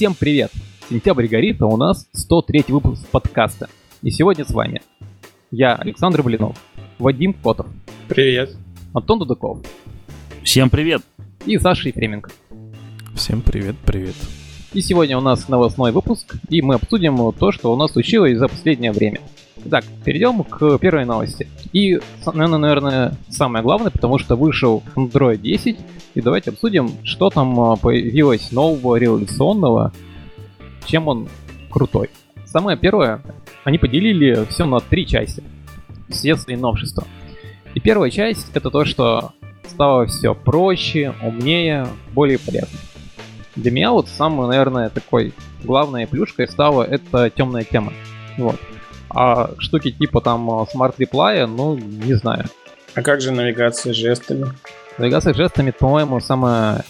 Всем привет! Сентябрь горит, а у нас 103 выпуск подкаста. И сегодня с вами я, Александр Блинов, Вадим Котов, Привет. Антон Дудаков Всем привет! и Саша Ефременко. Всем привет, привет. И сегодня у нас новостной выпуск, и мы обсудим то, что у нас случилось за последнее время. Итак, перейдем к первой новости. И, наверное, самое главное, потому что вышел Android 10, и давайте обсудим, что там а, появилось нового, революционного, чем он крутой. Самое первое, они поделили все на три части. Все свои новшества. И первая часть это то, что стало все проще, умнее, более полезно. Для меня вот самой, наверное, такой главной плюшкой стала это темная тема. Вот. А штуки типа там а, Smart Reply, ну, не знаю. А как же навигация жестами? Навигация жестами, по-моему, самая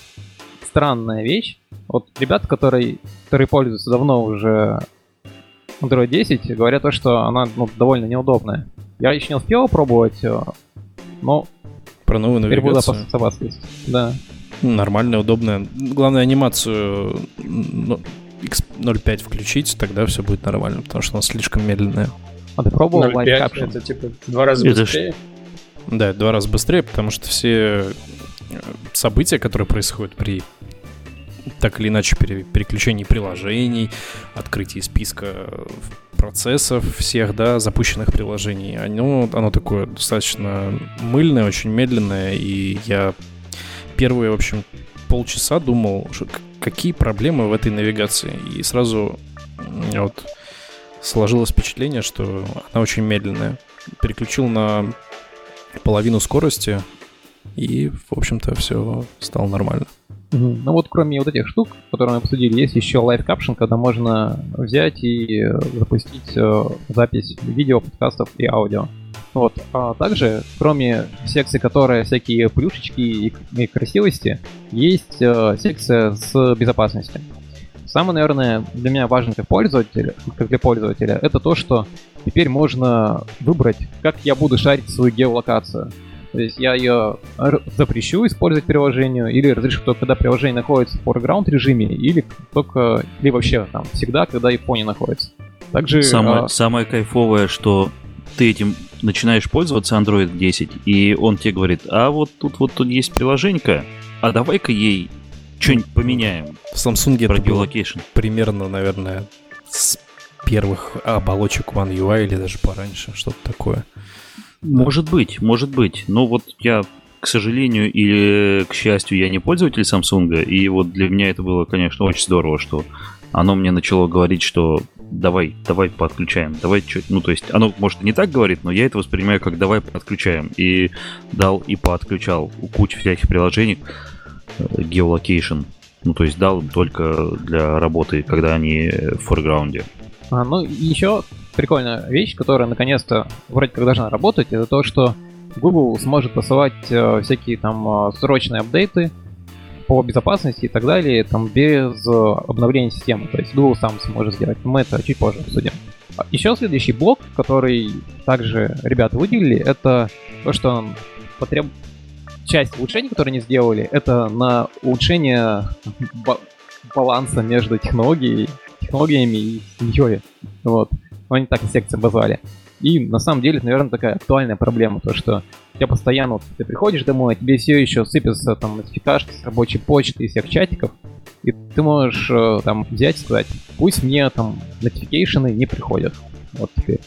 странная вещь. Вот ребята, которые, которые пользуются давно уже Android 10, говорят то, что она ну, довольно неудобная. Я еще не успел пробовать, э, но Про новую теперь буду навигацию. Да. Нормальная, удобная. Главное, анимацию X05 включить, тогда все будет нормально, потому что она слишком медленная. А ты пробовал Live 0,5 Caption? это типа в два раза Это быстрее. Да, два раза быстрее, потому что все э, события, которые происходят при так или иначе пере- переключении приложений, открытии списка э, процессов всех, да, запущенных приложений, оно, оно такое достаточно мыльное, очень медленное, и я первые, в общем, полчаса думал, что какие проблемы в этой навигации, и сразу вот сложилось впечатление, что она очень медленная. Переключил на половину скорости, и, в общем-то, все стало нормально. Ну вот кроме вот этих штук, которые мы обсудили, есть еще Live Caption, когда можно взять и запустить э, запись видео, подкастов и аудио. Вот. А также, кроме секции, которая всякие плюшечки и, и красивости, есть э, секция с безопасностью. Самое, наверное, для меня важно как пользователя, как для пользователя, это то, что теперь можно выбрать, как я буду шарить свою геолокацию. То есть я ее запрещу использовать приложению, или разрешу только когда приложение находится в foreground режиме, или только, или вообще там всегда, когда Япония находится. Также Самое, а, самое кайфовое, что ты этим начинаешь пользоваться Android 10, и он тебе говорит, а вот тут вот тут есть приложенька, а давай-ка ей что-нибудь поменяем В Samsung про это было примерно, наверное, с первых оболочек One UI или даже пораньше, что-то такое. Может быть, может быть. Но вот я, к сожалению или к счастью, я не пользователь Samsung, и вот для меня это было, конечно, очень здорово, что оно мне начало говорить, что давай, давай подключаем, давай что Ну, то есть, оно, может, не так говорит, но я это воспринимаю как давай подключаем. И дал и подключал у кучи всяких приложений э, geolocation. Ну, то есть дал только для работы, когда они в форграунде. А, ну, еще прикольная вещь, которая наконец-то вроде как должна работать, это то, что Google сможет посылать э, всякие там э, срочные апдейты по безопасности и так далее, там без э, обновления системы. То есть Google сам сможет сделать. Мы это чуть позже обсудим. А Еще следующий блок, который также ребята выделили, это то, что потреб... часть улучшений, которые они сделали, это на улучшение ба- баланса между технологией, технологиями и семьей. Вот. Они так секции обозвали. И на самом деле наверное, такая актуальная проблема, то что тебя постоянно, вот, ты приходишь домой, а тебе все еще сыпятся там нотификашки с рабочей почты и всех чатиков, и ты можешь э, там взять и сказать, пусть мне там notification ы не приходят. Вот теперь.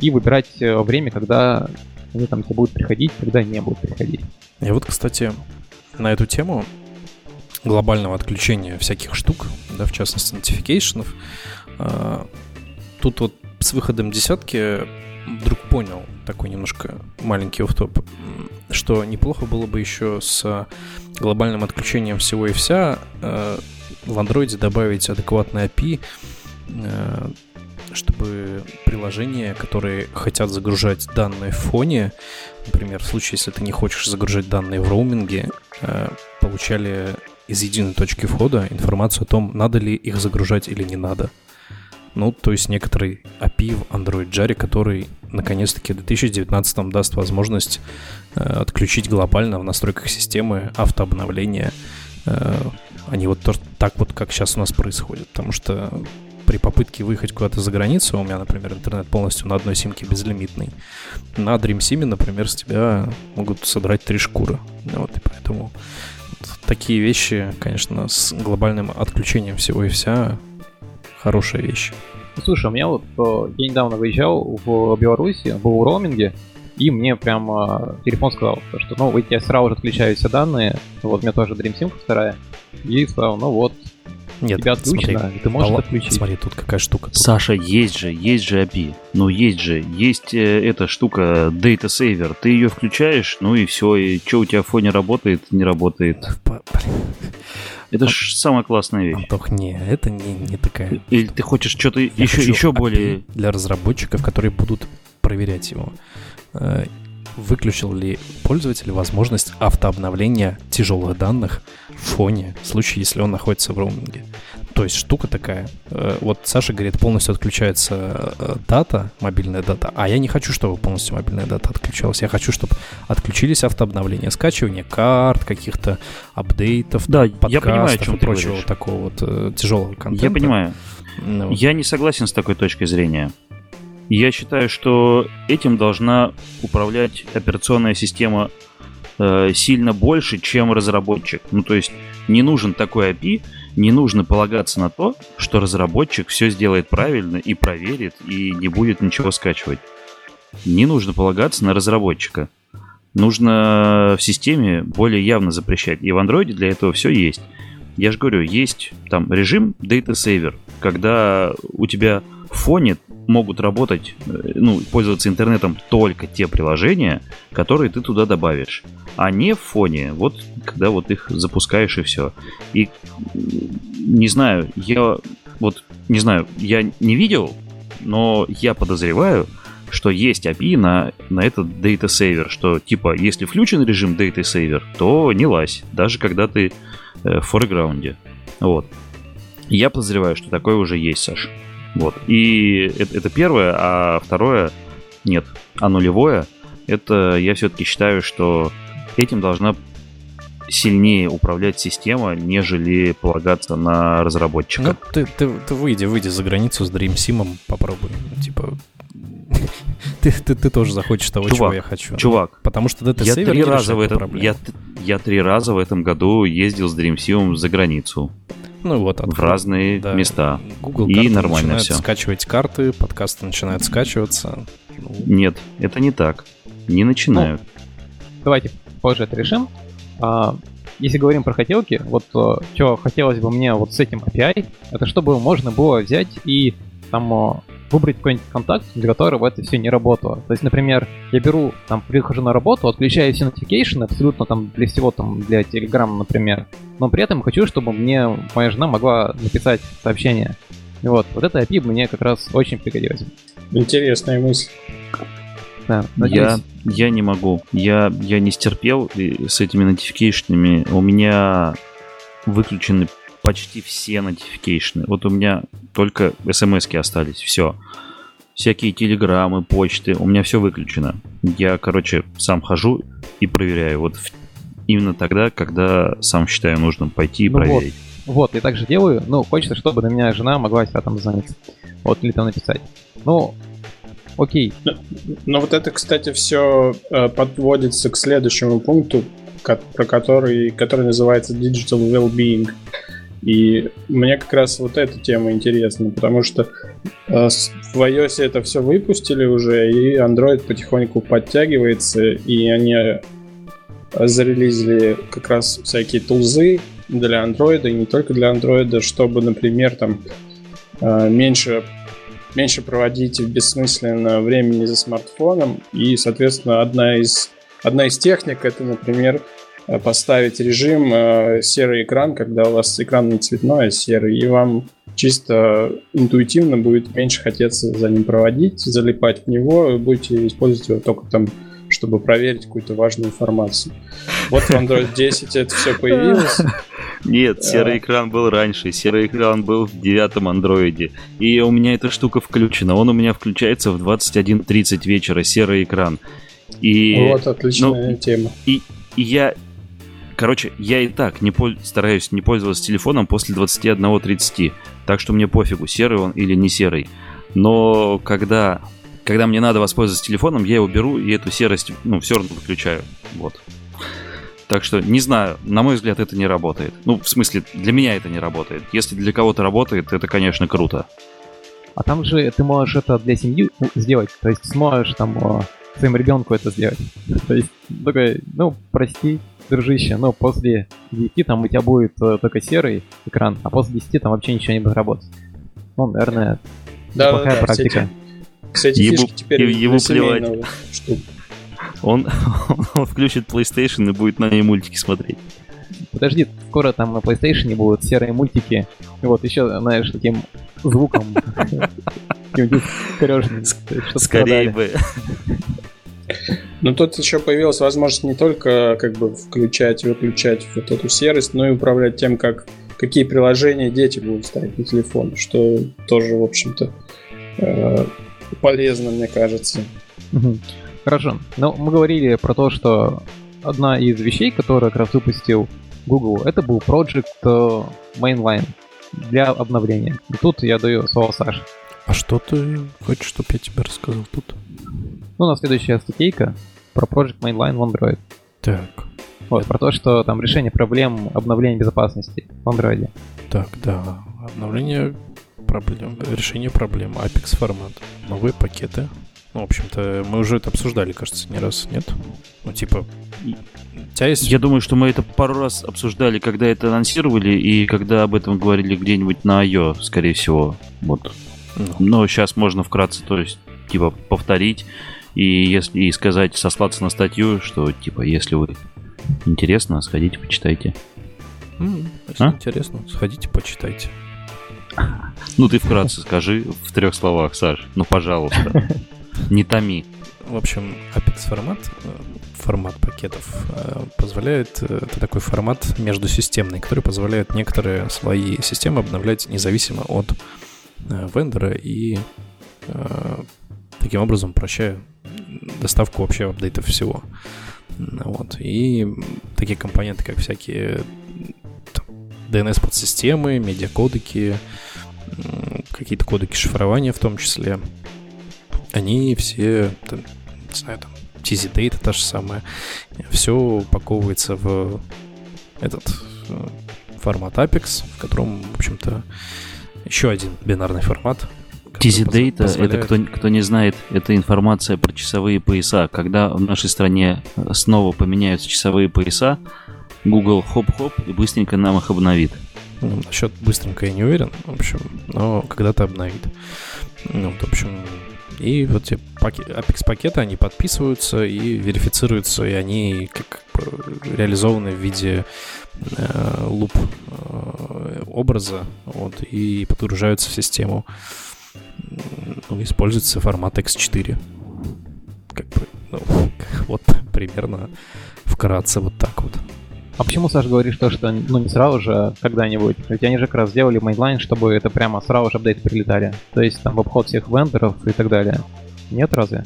И выбирать э, время, когда они там тебе будут приходить, когда не будут приходить. И вот, кстати, на эту тему глобального отключения всяких штук, да, в частности, notification ов, а, тут вот с выходом десятки вдруг понял такой немножко маленький off-top, м, что неплохо было бы еще с глобальным отключением всего и вся э, в андроиде добавить адекватный API, э, чтобы приложения, которые хотят загружать данные в фоне, например, в случае, если ты не хочешь загружать данные в роуминге, э, получали из единой точки входа информацию о том, надо ли их загружать или не надо. Ну, то есть некоторый API в Android Jar, который наконец-таки в 2019 даст возможность э, отключить глобально в настройках системы автообновление э, не вот то, так вот, как сейчас у нас происходит. Потому что при попытке выехать куда-то за границу, у меня, например, интернет полностью на одной симке безлимитный, на Dream Sim, например, с тебя могут содрать три шкуры. Вот, и поэтому вот такие вещи, конечно, с глобальным отключением всего и вся хорошая вещь. Слушай, у меня вот э, я недавно выезжал в Беларуси, был в роуминге, и мне прям э, телефон сказал, что ну, тебе сразу же отключают все данные, вот у меня тоже Dream Sim вторая, и сказал, ну вот, Нет, тебя отключено, смотри, и ты можешь Алла- отключить. Смотри, тут какая штука. Тут Саша, есть же, есть же API. Ну, есть же, есть э, эта штука Data Saver. Ты ее включаешь, ну и все. И что у тебя в фоне работает, не работает. Блин, Это ж самая классная вещь. Антох, не, это не, не такая Или ты хочешь что-то еще, еще более... для разработчиков, которые будут проверять его. Э, Выключил ли пользователь возможность автообновления тяжелых данных в фоне, в случае, если он находится в роуминге? То есть штука такая. э, Вот Саша говорит, полностью отключается э, дата, мобильная дата, а я не хочу, чтобы полностью мобильная дата отключалась. Я хочу, чтобы отключились автообновления, скачивание карт, каких-то апдейтов, Да, я подкастов понимаю, о чем и ты прочего говоришь. такого вот э, тяжелого контента. Я понимаю. Ну, вот. Я не согласен с такой точкой зрения. Я считаю, что этим должна управлять операционная система э, сильно больше, чем разработчик. Ну, то есть не нужен такой API, не нужно полагаться на то, что разработчик все сделает правильно и проверит, и не будет ничего скачивать. Не нужно полагаться на разработчика. Нужно в системе более явно запрещать. И в андроиде для этого все есть. Я же говорю, есть там режим Data Saver, когда у тебя фоне могут работать, э, ну, пользоваться интернетом только те приложения, которые ты туда добавишь. А не в фоне, вот когда вот их запускаешь и все. И не знаю, я вот не знаю, я не видел, но я подозреваю, что есть API на, на этот Data Saver, что типа, если включен режим Data Saver, то не лазь, даже когда ты э, в фореграунде. Вот. Я подозреваю, что такое уже есть, Саш. Вот. И это, это первое, а второе нет. А нулевое, это я все-таки считаю, что этим должна сильнее управлять система, нежели полагаться на разработчика. Ну, ты, ты, ты выйди, выйди за границу с Dream Sim, попробуй. Типа, ты, ты, ты тоже захочешь того, Чувак, чего я хочу. Чувак, Потому что Data я три не раза в этом, я, я три раза в этом году ездил с DreamSim за границу ну вот, в открой, разные да. места. Google и нормально начинает всё. скачивать карты, подкасты начинают скачиваться. Ну, Нет, это не так. Не начинают. Давайте позже это решим. А, если говорим про хотелки, вот что хотелось бы мне вот с этим API, это чтобы можно было взять и там а, выбрать какой-нибудь контакт, для которого это все не работало. То есть, например, я беру, там, прихожу на работу, отключаю все notification, абсолютно там для всего, там, для Telegram, например, но при этом хочу, чтобы мне моя жена могла написать сообщение. Вот, вот это API мне как раз очень пригодилось. Интересная мысль. Да, Я, надеюсь. я не могу. Я, я не стерпел с этими нотификейшенами. У меня выключены почти все нотификейшены. Вот у меня только смс остались. Все. Всякие телеграммы, почты. У меня все выключено. Я, короче, сам хожу и проверяю. Вот в- именно тогда, когда сам считаю нужным пойти и Ну вот. проверить. Вот, я также делаю. Ну, хочется, чтобы на меня жена могла себя там звонить. Вот, или там написать. Ну, окей. Но вот это, кстати, все подводится к следующему пункту, ко- про который, который называется Digital Wellbeing. И мне как раз вот эта тема интересна, потому что э, в iOS это все выпустили уже, и Android потихоньку подтягивается, и они э, зарелизили как раз всякие тулзы для Android, и не только для Android, чтобы, например, там э, меньше меньше проводить бессмысленно времени за смартфоном. И, соответственно, одна из, одна из техник это, например, поставить режим э, серый экран, когда у вас экран не цветной, а серый, и вам чисто интуитивно будет меньше хотеться за ним проводить, залипать в него, и будете использовать его только там чтобы проверить какую-то важную информацию. Вот в Android 10 это все появилось. Нет, серый экран был раньше. Серый экран был в девятом андроиде. И у меня эта штука включена. Он у меня включается в 21.30 вечера, серый экран. И, Вот отличная тема. и я Короче, я и так не пол- стараюсь не пользоваться телефоном после 21.30. Так что мне пофигу, серый он или не серый. Но когда, когда мне надо воспользоваться телефоном, я его беру и эту серость, ну, все равно выключаю. Вот. Так что, не знаю, на мой взгляд, это не работает. Ну, в смысле, для меня это не работает. Если для кого-то работает, это, конечно, круто. А там же ты можешь это для семьи сделать. То есть сможешь там э, своему ребенку это сделать. То есть, такой, ну, прости, дружище, но после 9 там у тебя будет э, только серый экран, а после 10 там вообще ничего не будет работать. Ну, наверное, Да, плохая да, да. практика. Кстати, Ему- фишки теперь ему штук. Он, он включит PlayStation и будет на ней мультики смотреть. Подожди, скоро там на PlayStation будут серые мультики. И вот еще, знаешь, таким звуком. Скорее бы. Но тут еще появилась возможность не только как бы включать и выключать вот эту серость, но и управлять тем, как какие приложения дети будут ставить на телефон, что тоже, в общем-то, э, полезно, мне кажется. Хорошо. Ну, мы говорили про то, что одна из вещей, которую как раз выпустил Google, это был Project э, Mainline для обновления. И тут я даю слово Саше. А что ты хочешь, чтобы я тебе рассказал тут? Ну, у нас следующая статейка про Project Mainline в Android. Так, Вот, про то, что там решение проблем обновления безопасности в Android. так, да. Обновление проблем, решение проблем, Apex формат, новые пакеты. Ну, в общем-то, мы уже это обсуждали, кажется, не раз, нет? Ну, типа, у тебя есть... Я думаю, что мы это пару раз обсуждали, когда это анонсировали, и когда об этом говорили где-нибудь на I.O., скорее всего. Вот. Ну, Но сейчас можно вкратце, то есть, типа, повторить и если и сказать, сослаться на статью, что, типа, если вы интересно, сходите, почитайте. если А? интересно, сходите, почитайте. Ну, ты вкратце скажи в трех словах, Саш. Ну, пожалуйста. Не томи. В общем, Apex формат, э, формат пакетов, э, позволяет, э, это такой формат междусистемный, который позволяет некоторые слои системы обновлять независимо от вендора и э, таким образом упрощая доставку вообще апдейтов всего. Вот. И такие компоненты, как всякие DNS-подсистемы, медиакодеки, какие-то кодеки шифрования в том числе, они все, там, не знаю, там, TZ Data та же самая, все упаковывается в этот э, формат Apex, в котором, в общем-то, еще один бинарный формат. который TZ поз- Data, это позволяет- кто, кто не знает, это информация про часовые пояса. Когда в нашей стране э, снова поменяются часовые пояса, Google хоп-хоп и быстренько нам их обновит. Ну, насчет быстренько я не уверен, в общем, но когда-то обновит. Ну, вот, в общем, и вот эти паки- Apex пакеты, они подписываются и верифицируются, и они как бы реализованы в виде э, loop э, образа, вот, и подгружаются в систему. Ну, используется формат EXT4. Как бы, ну, вот примерно вкратце вот так вот. А почему, Саш, говоришь то, что ну не сразу же, а когда-нибудь? Ведь они же как раз сделали mainline, чтобы это прямо сразу же апдейты прилетали. То есть там в обход всех вендоров и так далее. Нет разве?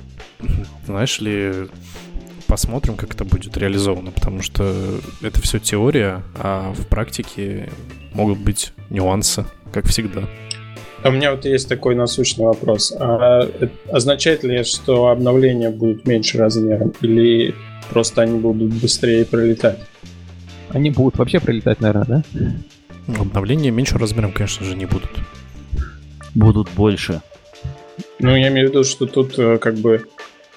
Знаешь ли, посмотрим, как это будет реализовано, потому что это все теория, а в практике могут быть нюансы, как всегда. А у меня вот есть такой насущный вопрос. А это означает ли, что обновления будут меньше размером? Или просто они будут быстрее пролетать? Они будут вообще прилетать, наверное, да? Обновления меньше размером, конечно же, не будут. Будут больше. Ну, я имею в виду, что тут э, как бы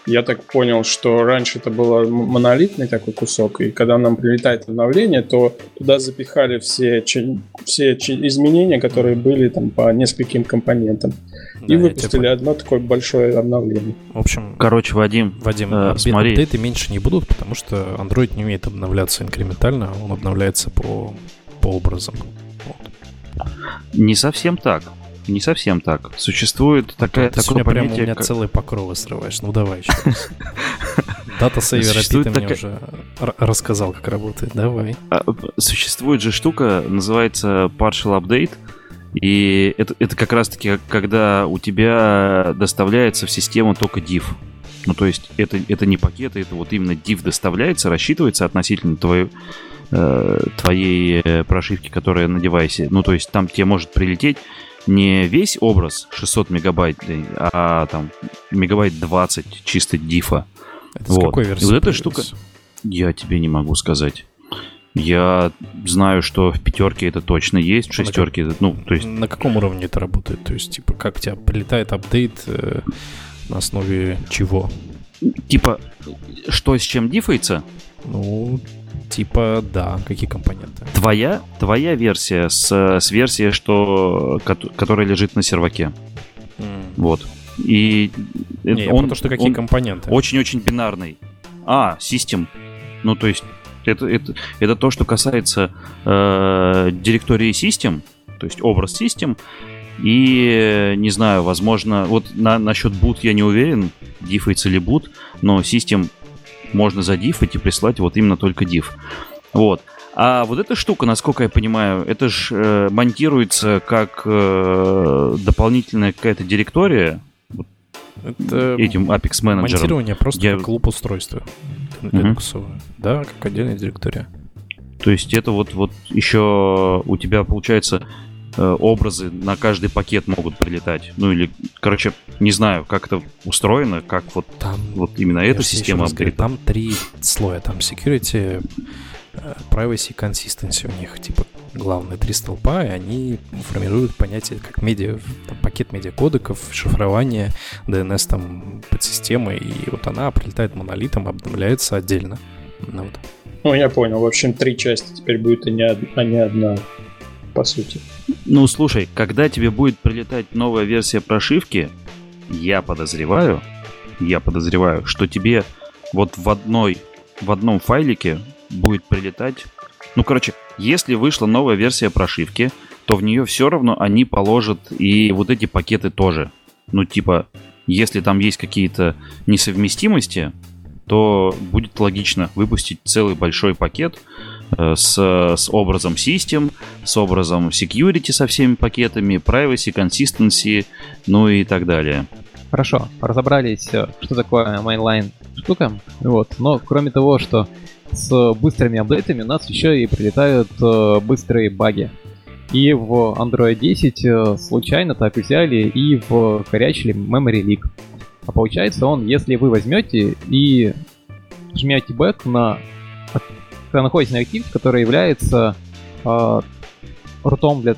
я так понял, что раньше это был монолитный такой кусок, и когда нам прилетает обновление, то туда запихали все, все изменения, которые были там по нескольким компонентам, Да, и выпустили одно такое большое обновление. В общем, Короче, Вадим, Вадим, э, смотри. апдейты меньше не будут, потому что Android не умеет обновляться инкрементально, он обновляется по, по образам. Вот. не совсем так. Не совсем так. Существует такая, Ты такое сегодня прямо у понятие, меня как- целые покровы срываешь. Ну давай еще. Дата сейвер API ты мне уже рассказал, как работает. Давай. А, Существует же штука, называется partial update. И это, это как раз-таки, когда у тебя доставляется в систему только div. Ну, то есть, это, это не пакеты, это вот именно div доставляется, рассчитывается относительно э, твоей э, прошивки, которая на девайсе. Ну, то есть там тебе может прилететь не весь образ 600 мегабайт, а там мегабайт 20 чисто дифа. Это вот. с какой версии? И вот эта штука, я тебе не могу сказать. Я знаю, что в пятерке это точно есть, в шестерке это, ну, то есть... На каком уровне это работает? То есть, типа, как у тебя прилетает апдейт э, на основе чего? Типа, что с чем дифается? Ну, типа, да, какие компоненты? Твоя, твоя версия с, с версией, что, которая лежит на серваке. Mm. Вот. И Не, он, то, что какие компоненты. Очень-очень бинарный. А, систем. Ну, то есть это, это, это то, что касается э, директории систем, то есть образ систем. И, не знаю, возможно, вот на, насчет boot я не уверен, дифается ли boot, но систем можно задифать и прислать вот именно только diff. Вот. А вот эта штука, насколько я понимаю, это же э, монтируется как э, дополнительная какая-то директория это этим Apex менеджером. Монтирование просто я... как клуб устройства Linux. Угу. Да, как отдельная директория. То есть это вот, вот еще у тебя получается образы на каждый пакет могут прилетать. Ну или, короче, не знаю, как это устроено, как вот, там, вот именно эта система апгрейда. Там три слоя. Там security, э, privacy, consistency у них. Типа главные три столпа, и они формируют понятие как медиа, там, пакет медиакодеков, шифрование, DNS там подсистемы, и вот она прилетает монолитом, обновляется отдельно. Ну, вот. ну, я понял. В общем, три части теперь будет, а не, а не одна, по сути. Ну, слушай, когда тебе будет прилетать новая версия прошивки, я подозреваю, я подозреваю, что тебе вот в одной, в одном файлике будет прилетать ну, короче, если вышла новая версия прошивки, то в нее все равно они положат и вот эти пакеты тоже. Ну, типа, если там есть какие-то несовместимости, то будет логично выпустить целый большой пакет с, с образом System, с образом Security со всеми пакетами, Privacy, Consistency, ну и так далее. Хорошо, разобрались, э, что такое mainline штука. Вот. Но кроме того, что с быстрыми апдейтами у нас еще и прилетают э, быстрые баги. И в Android 10 э, случайно так взяли и в корячили Memory Leak. А получается он, если вы возьмете и жмете back на когда находитесь на activity, который является э, root ом для,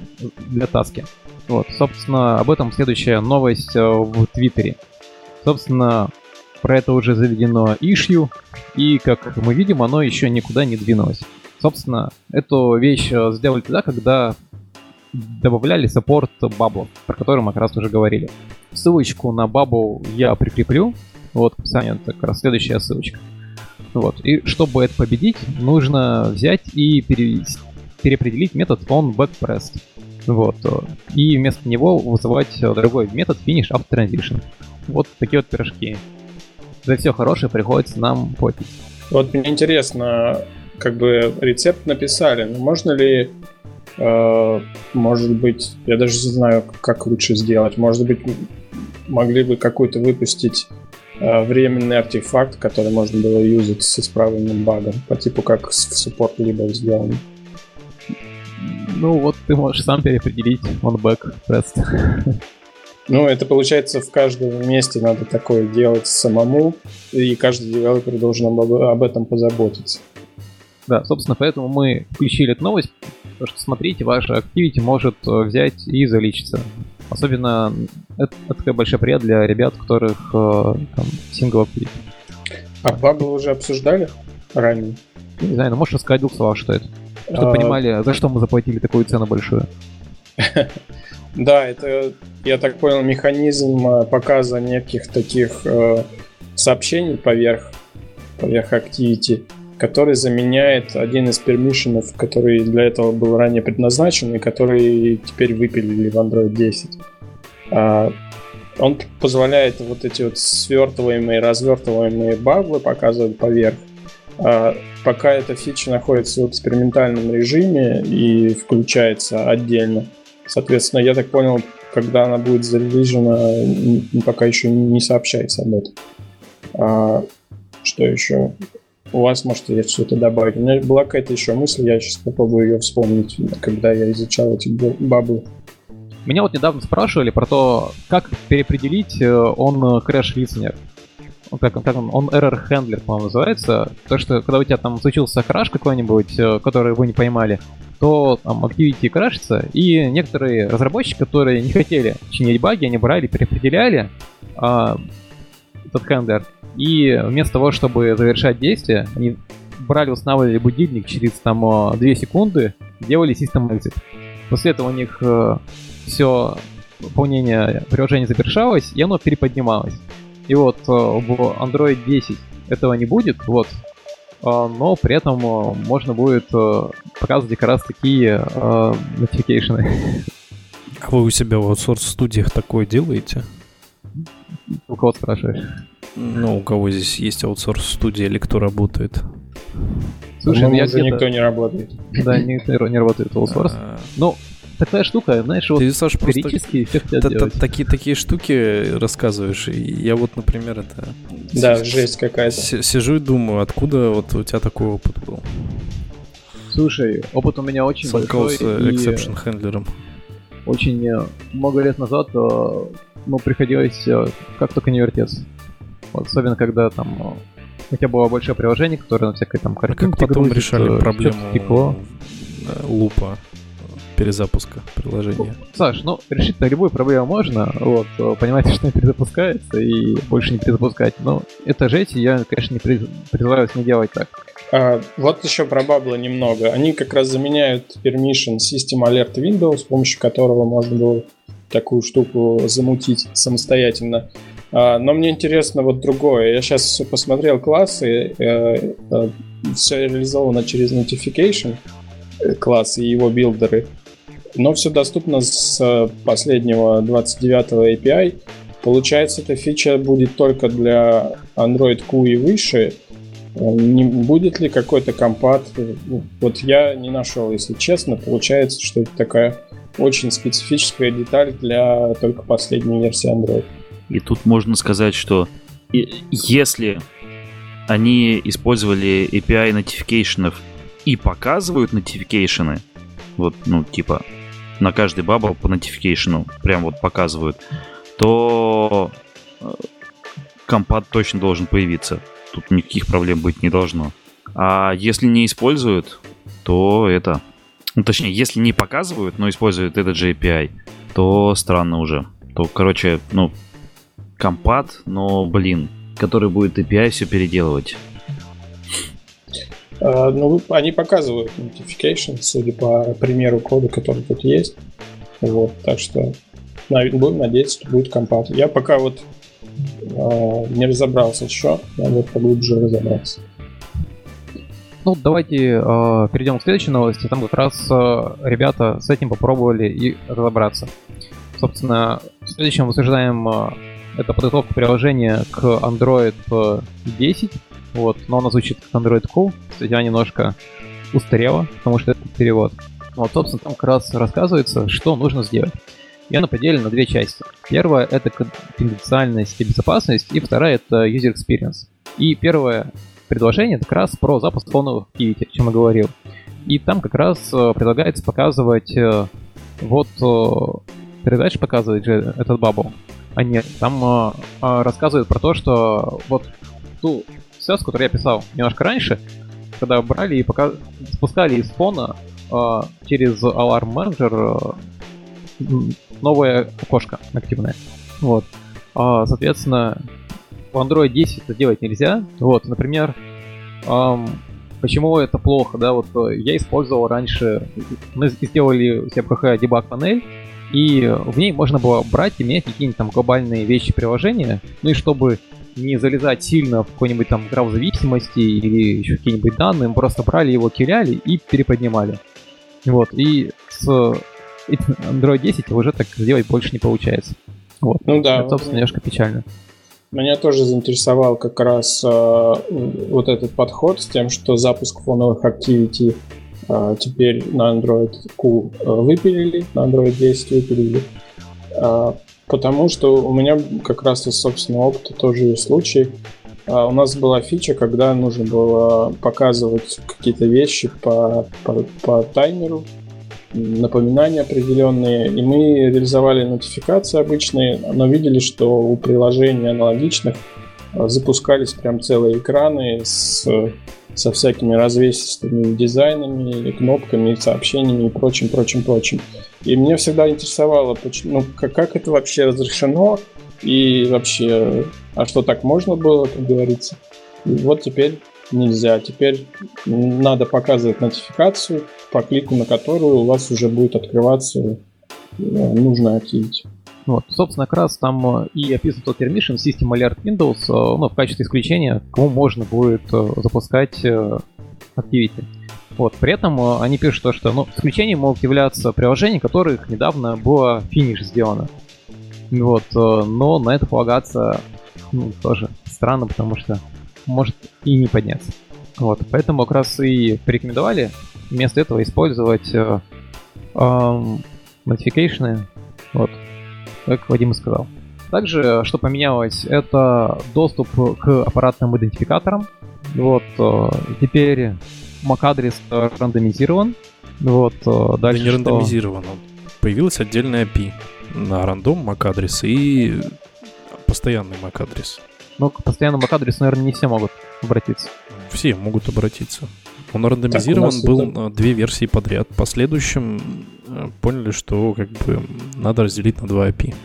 для таски. Вот, собственно, об этом следующая новость э, в Твиттере. Собственно, про это уже заведено issue, и, как мы видим, оно еще никуда не двинулось. Собственно, эту вещь э, сделали тогда, когда добавляли support bubble ов, про который мы как раз уже говорили. Ссылочку на bubble я прикреплю. Вот в описании это как раз следующая ссылочка. Вот. И чтобы это победить, нужно взять и перевести, переопределить метод onBackPressed. Вот. И вместо него вызывать другой метод finish after transition. Вот такие вот пирожки за все хорошее приходится нам платить. Вот мне интересно, как бы рецепт написали, но можно ли, э, может быть, я даже не знаю, как лучше сделать, может быть, могли бы какой-то выпустить э, временный артефакт, который можно было юзать с исправленным багом, по типу как в support либо сделано. Ну вот ты можешь сам переопределить on back pressed. Ну, это получается в каждом месте надо такое делать самому, и каждый девелопер должен об, этом позаботиться. Да, собственно, поэтому мы включили эту новость, потому что, смотрите, ваше Activity может э, взять и заличиться. Особенно это, это такая большая приятность для ребят, которых э, там сингл. А баглы уже обсуждали ранее? Не знаю, но можешь рассказать двух слов, что это? Чтобы а... понимали, за что мы заплатили такую цену большую. Да, это, я так понял, механизм э, показа неких таких э, сообщений поверх, поверх Activity, который заменяет один из пермишенов, который для этого был ранее предназначен и который теперь выпилили в Android 10. А, он позволяет вот эти вот свертываемые, развертываемые баглы показывать поверх. А, пока эта фича находится в экспериментальном режиме и включается отдельно, Соответственно, я так понял, когда она будет зарелижена, пока еще не сообщается об этом. А, что еще? У вас, может, есть что-то добавить. У меня была какая-то еще мысль, я сейчас попробую ее вспомнить, когда я изучал эти баблы. Меня вот недавно спрашивали про то, как переопределить э, on crash listener. Как, как он, он error handler, по-моему, называется. То, что когда у тебя там случился crash какой-нибудь, э, который вы не поймали, то там Activity крашится, и некоторые разработчики, которые не хотели чинить баги, они брали, переопределяли а, этот handler, и вместо того, чтобы завершать действие, они брали, устанавливали будильник через там 2 секунды, делали систем exit. После этого у них э, все выполнение приложения завершалось, и оно переподнималось. И вот э, в Android 10 этого не будет, вот, а, но при этом э, можно будет э, показывать как раз такие notification. А вы у себя в аутсорс-студиях такое делаете? У кого спрашиваешь? Ну, у кого здесь есть аутсорс-студия или кто работает? Слушай, ну, я никто не работает. Да, никто не работает аутсорс. А. Ну, такая штука, знаешь, вот Ты, Саш, периодически все хотят делать. Такие, такие штуки рассказываешь, и я вот, например, это... Да, жесть какая-то. Сижу и думаю, откуда вот у тебя такой опыт был? Слушай, опыт у меня очень большой. с exception хендлером. Очень э, много лет назад, э, ну, приходилось э, как только не вертеться. Вот, особенно когда там у тебя было большое приложение, которое на всякой там картинке а как потом грузит, решали проблему лупа? перезапуска приложения. Саш, ну, решить-то любую проблему можно, вот, понимаете, что не перезапускается и больше не перезапускать, но это жесть, и я, конечно, не призываю не делать так. А, вот еще про баблы немного. Они как раз заменяют permission System Alert Windows, с помощью которого можно было такую штуку замутить самостоятельно. А, но мне интересно вот другое. Я сейчас посмотрел классы, э, э, все реализовано через Notification э, класс и его билдеры но все доступно с последнего 29-го API. Получается, эта фича будет только для Android Q и выше. Не будет ли какой-то компат? Вот я не нашел, если честно. Получается, что это такая очень специфическая деталь для только последней версии Android. И тут можно сказать, что если они использовали API нотификейшенов и показывают нотификейшены, вот, ну, типа, на каждый бабл по нотификейшену прям вот показывают, то э, компат точно должен появиться. Тут никаких проблем быть не должно. А если не используют, то это... Ну, точнее, если не показывают, но используют этот же API, то странно уже. То, короче, ну, компат, но, блин, который будет API все переделывать. А, ну, они показывают notification, судя по примеру кода, который тут есть. Вот, так что будем надеяться, что будет компат. Я пока вот э, не разобрался еще, надо поглубже разобраться. Ну, давайте э, перейдем к следующей новости. Там как раз э, ребята с этим попробовали и разобраться. Собственно, в следующем мы обсуждаем э, это подготовка приложения к Android 10. Вот, но она звучит как Android Cool. Кстати, она немножко устарела, потому что это перевод. Вот, собственно, там как раз рассказывается, что нужно сделать. И она поделена на две части. Первая — это конфиденциальность и безопасность, и вторая — это user experience. И первое предложение как раз про запуск фоновых activity, о чем я говорил. И там как раз э, предлагается показывать э, вот э, передача показывает же этот бабл. А нет, там рассказывает про то, что вот ту связку, которую я писал немножко раньше, когда брали и пока спускали из фона через Alarm Manager новое окошко активное. Вот. А, соответственно, в Android 10 это делать нельзя. Вот, например, эм, почему это плохо, да, вот э, я использовал раньше, мы сделали в КХ дебаг панель, и в ней можно было брать и менять какие-нибудь там глобальные вещи приложения, ну и чтобы не залезать сильно в какой-нибудь там граф зависимости или еще какие-нибудь данные, мы просто брали его, киляли и переподнимали. Вот, и с Android 10 уже так сделать больше не получается. Вот. Ну да. Это, собственно, немножко печально. Меня тоже заинтересовал как раз э, вот этот подход с тем, что запуск фоновых Activity э, теперь на Android Q э, выпилили, на Android 10 выпилили. Э, потому что у меня как раз из собственного опыта тоже есть случай. а, у нас была фича, когда нужно было показывать какие-то вещи по, по, по таймеру, напоминания определенные, и мы реализовали нотификации обычные, но видели, что у приложений аналогичных а, запускались прям целые экраны с, со всякими развесистыми дизайнами, кнопками, сообщениями и прочим, прочим, прочим. И меня всегда интересовало, ну, как, как это вообще разрешено, и вообще, а что так можно было, как говорится. И вот теперь нельзя. Теперь надо показывать нотификацию, по клику на которую у вас уже будет открываться э, нужная activity. Вот, собственно, как раз там э, и описан тот permission System Alert Windows, э, ну, в качестве исключения, кому можно будет запускать activity. Вот, при этом они пишут то, что ну, исключением могут являться приложения, которых недавно было финиш сделано. Вот, но на это полагаться ну, тоже странно, потому что может и не подняться. Вот, поэтому как раз и порекомендовали вместо этого использовать э, э, модификейшны, вот, как Вадим и сказал. Также, что поменялось, это доступ к аппаратным идентификаторам. Вот, э, теперь MAC-адрес рандомизирован. Вот, э, дальше не рандомизирован, появилась отдельная API на рандом MAC-адрес и постоянный MAC-адрес. Но к постоянному MAC-адресу, наверное, не все могут обратиться. Все могут обратиться. Он рандомизирован так, был это... две версии подряд. По следующим э, поняли, что как бы надо разделить на два API.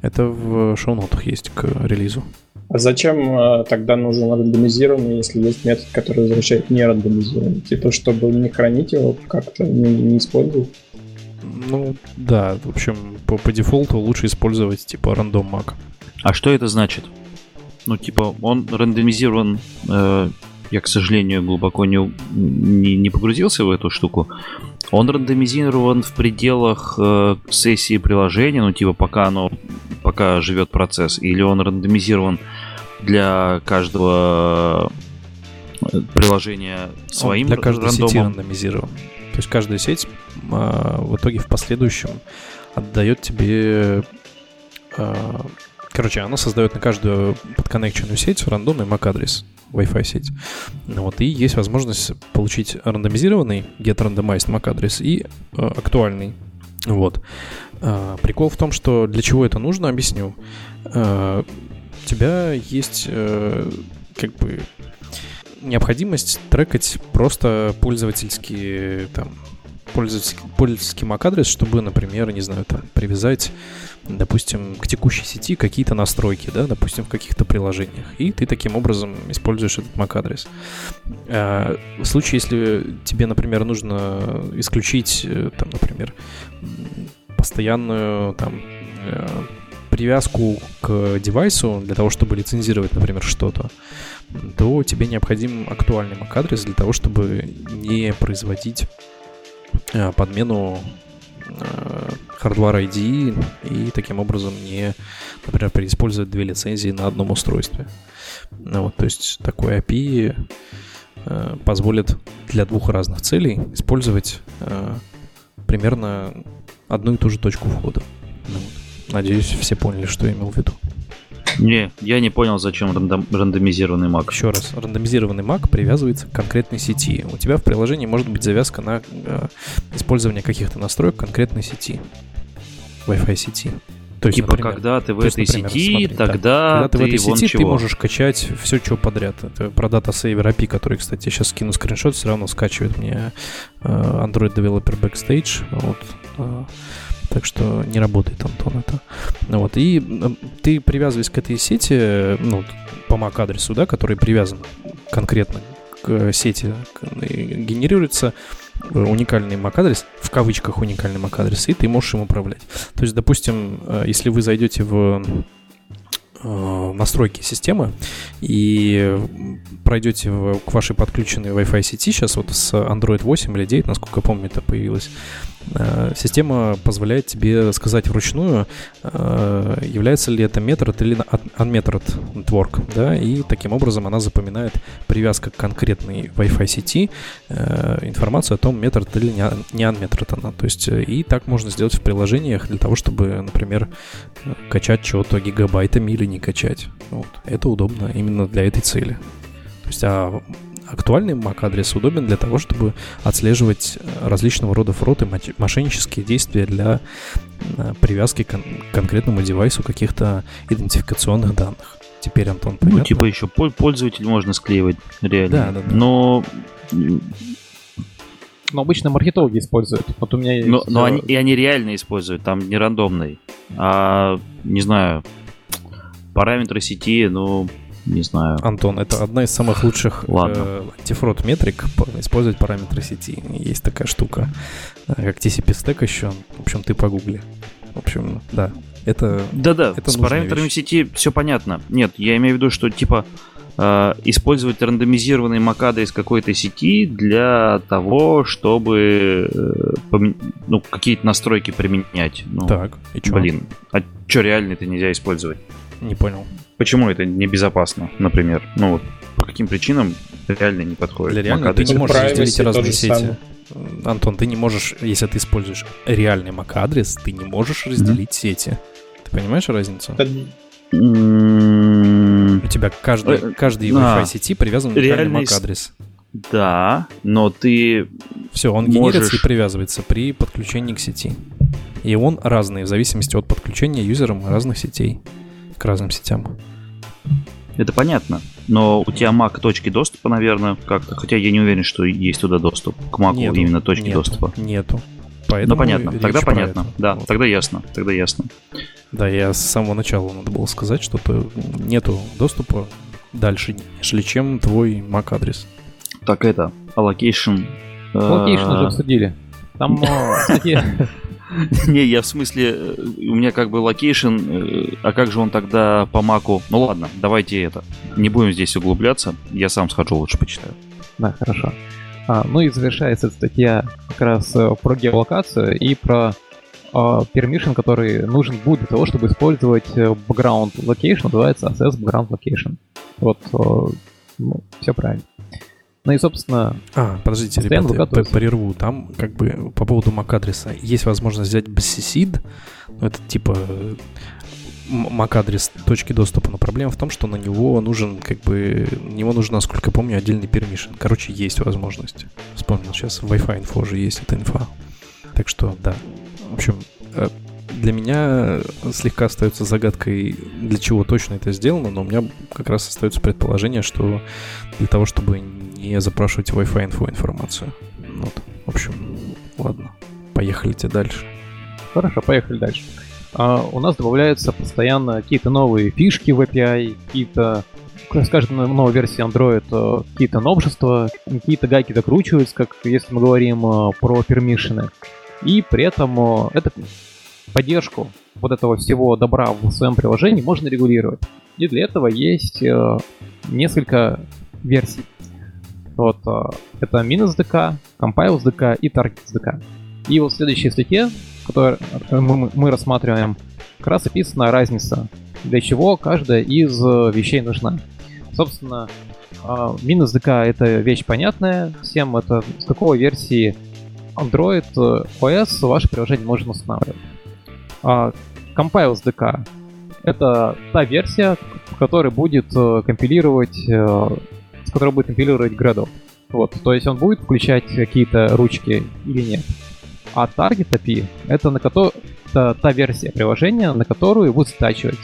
Это в шоу-нотах есть к релизу. А зачем э, тогда нужен рандомизированный, если есть метод, который возвращает не рандомизированный? Типа, чтобы не хранить его как-то, не, не использовать? Ну, да, в общем, по, по дефолту лучше использовать типа рандом мак. А что это значит? Ну, типа, он рандомизирован. Э, я, к сожалению, глубоко не, не, не погрузился в эту штуку. Он рандомизирован в пределах э, сессии приложения, ну, типа, пока оно пока живет процесс, или он рандомизирован для каждого э, приложения своим он для каждой рандомом. сети рандомизирован. То есть каждая сеть э, в итоге в последующем отдает тебе э, Короче, она создает на каждую подконнекченную сеть рандомный MAC-адрес, Wi-Fi сеть. Вот, и есть возможность получить рандомизированный get randomized MAC-адрес и э, актуальный. Вот. Э, прикол в том, что для чего это нужно, объясню. Э, у тебя есть э, как бы необходимость трекать просто пользовательские там пользовательский, пользовательский MAC-адрес, чтобы, например, не знаю, там, привязать, допустим, к текущей сети какие-то настройки, да, допустим, в каких-то приложениях. И ты таким образом используешь этот MAC-адрес. В случае, если тебе, например, нужно исключить, э, там, например, постоянную там, э, привязку к девайсу для того, чтобы лицензировать, например, что-то, то тебе необходим актуальный MAC-адрес для того, чтобы не производить подмену э, Hardware ID и таким образом не, например, переиспользовать две лицензии на одном устройстве. Ну вот, то есть такой API э, позволит для двух разных целей использовать примерно одну и ту же точку входа. Ну. Надеюсь, все поняли, что я имел в виду. Не, я не понял, зачем рандом, рандомизированный Mac. Еще раз, рандомизированный Mac привязывается к конкретной сети. У тебя в приложении может быть завязка на э, использование каких-то настроек конкретной сети. Wi-Fi сети. То есть, типа, например, когда ты в этой есть, например, сети, смотри, тогда когда ты, ты в этой сети, чего? ты можешь качать все, что подряд. Это про Data Saver API, который, кстати, сейчас скину скриншот, все равно скачивает мне э, Android Developer Backstage. Вот, э, так что не работает, Антон, это. Вот. И ты привязываясь к этой сети, ну, по MAC-адресу, да, который привязан конкретно к сети, генерируется уникальный MAC-адрес, в кавычках уникальный MAC-адрес, и ты можешь им управлять. То есть, допустим, э, если вы зайдете в э, настройки системы и пройдете к вашей подключенной Wi-Fi сети, сейчас вот с Android 8 или 9, насколько я помню, это появилось, система позволяет тебе сказать вручную, э, является ли это метод или unmetered network, да, и таким образом она запоминает привязка к конкретной Wi-Fi сети э, информацию о том, метод или не unmetered она. То есть и так можно сделать в приложениях для того, чтобы, например, качать чего-то гигабайтами или приложений качать. Вот. Это удобно именно для этой цели. То есть, а актуальный MAC-адрес удобен для того, чтобы отслеживать э, различного рода фрод и мошеннические действия для э, привязки к конкретному девайсу каких-то идентификационных данных. Теперь, Антон, понятно? Ну, типа еще пользователь можно склеивать, реально. Да, да, да. Но но обычно маркетологи используют. Вот у меня есть... Но, но они, и они реально используют, там не рандомный. А, не знаю, параметры сети, ну, не знаю. Антон, это одна из самых лучших э, антифрод метрик, использовать параметры сети. Есть такая штука, э, как TCP Stack еще. В общем, ты погугли. В общем, да. Это, Да-да, это с параметрами вещь. сети все понятно. Нет, я имею в виду, что типа э, использовать рандомизированный MAC из какой-то сети для того, чтобы э, пом... ну, какие-то настройки применять. Ну, так, и что? Блин, а что реально это нельзя использовать? Не понял. Почему это небезопасно, например? Ну вот, по каким причинам реально не подходит? Для реально ты не можешь разделить разные сети. Самое. Антон, ты не можешь, если ты используешь реальный MAC-адрес, ты не можешь разделить mm-hmm. сети. Ты понимаешь разницу? У тебя каждый, э, каждый Wi-Fi сети привязан к реальный MAC-адрес. Да, но ты Все, он можешь... генерится и привязывается при подключении к сети. И он разный в зависимости от подключения юзером разных сетей к разным сетям. Это понятно. Но у тебя Mac точки доступа, наверное, как-то. Хотя я не уверен, что есть туда доступ. К Mac нету, именно точки нету, доступа. Нету. Поэтому ну понятно, тогда понятно. Да, вот. тогда ясно, тогда ясно. Да, я с самого начала надо было сказать, что нету доступа дальше, нежели чем твой MAC адрес. Так это, allocation. Allocation уже обсудили. Там, кстати, Не, я в смысле, э, у меня как бы location, э, а как же он тогда по MAC у? Ну ладно, давайте это. Не будем здесь углубляться, я сам схожу, лучше почитаю. Да, хорошо. А, ну и завершается статья как раз э, про геолокацию и про Uh, permission, который нужен будет для того, чтобы использовать background location, называется access background location. Вот, ну, все правильно. Ну и, собственно... А, подождите, ребята, прерву. Там, как бы, по поводу MAC-адреса, есть возможность взять BCSID, ну, это типа MAC-адрес точки доступа, но проблема в том, что на него нужен, как бы, на него нужен, насколько я помню, отдельный permission. Короче, есть возможность. Вспомнил сейчас, Wi-Fi инфо уже есть, эта инфа. Так что, да. В общем, э, для меня слегка остается загадкой, для чего точно это сделано, но у меня как раз остается предположение, что для того, чтобы не запрашивать Wi-Fi инфо информацию. Вот. В общем, ладно. Поехали дальше. Хорошо, поехали дальше. А, у нас добавляются постоянно какие-то новые фишки в API, какие-то с каждой новой версии Android э, какие-то новшества, какие-то гайки докручиваются, как если мы говорим э, про пермишины. И при этом э, это поддержку вот этого всего добра в своем приложении можно регулировать. И для этого есть несколько версий. Вот, э, это минус SDK, compile SDK и target SDK. И вот в следующей статье, которую мы, мы рассматриваем, как раз описана разница, для чего каждая из э, вещей нужна. Собственно, минус SDK это вещь понятная всем, это с какой версии Android OS ваше приложение можно устанавливать. А Compile SDK это та версия, которая будет э, компилировать который будет компилировать Gradle. Вот, то есть он будет включать какие-то ручки или нет. А Target API это, на кото... та версия приложения, на которую будет стачивать.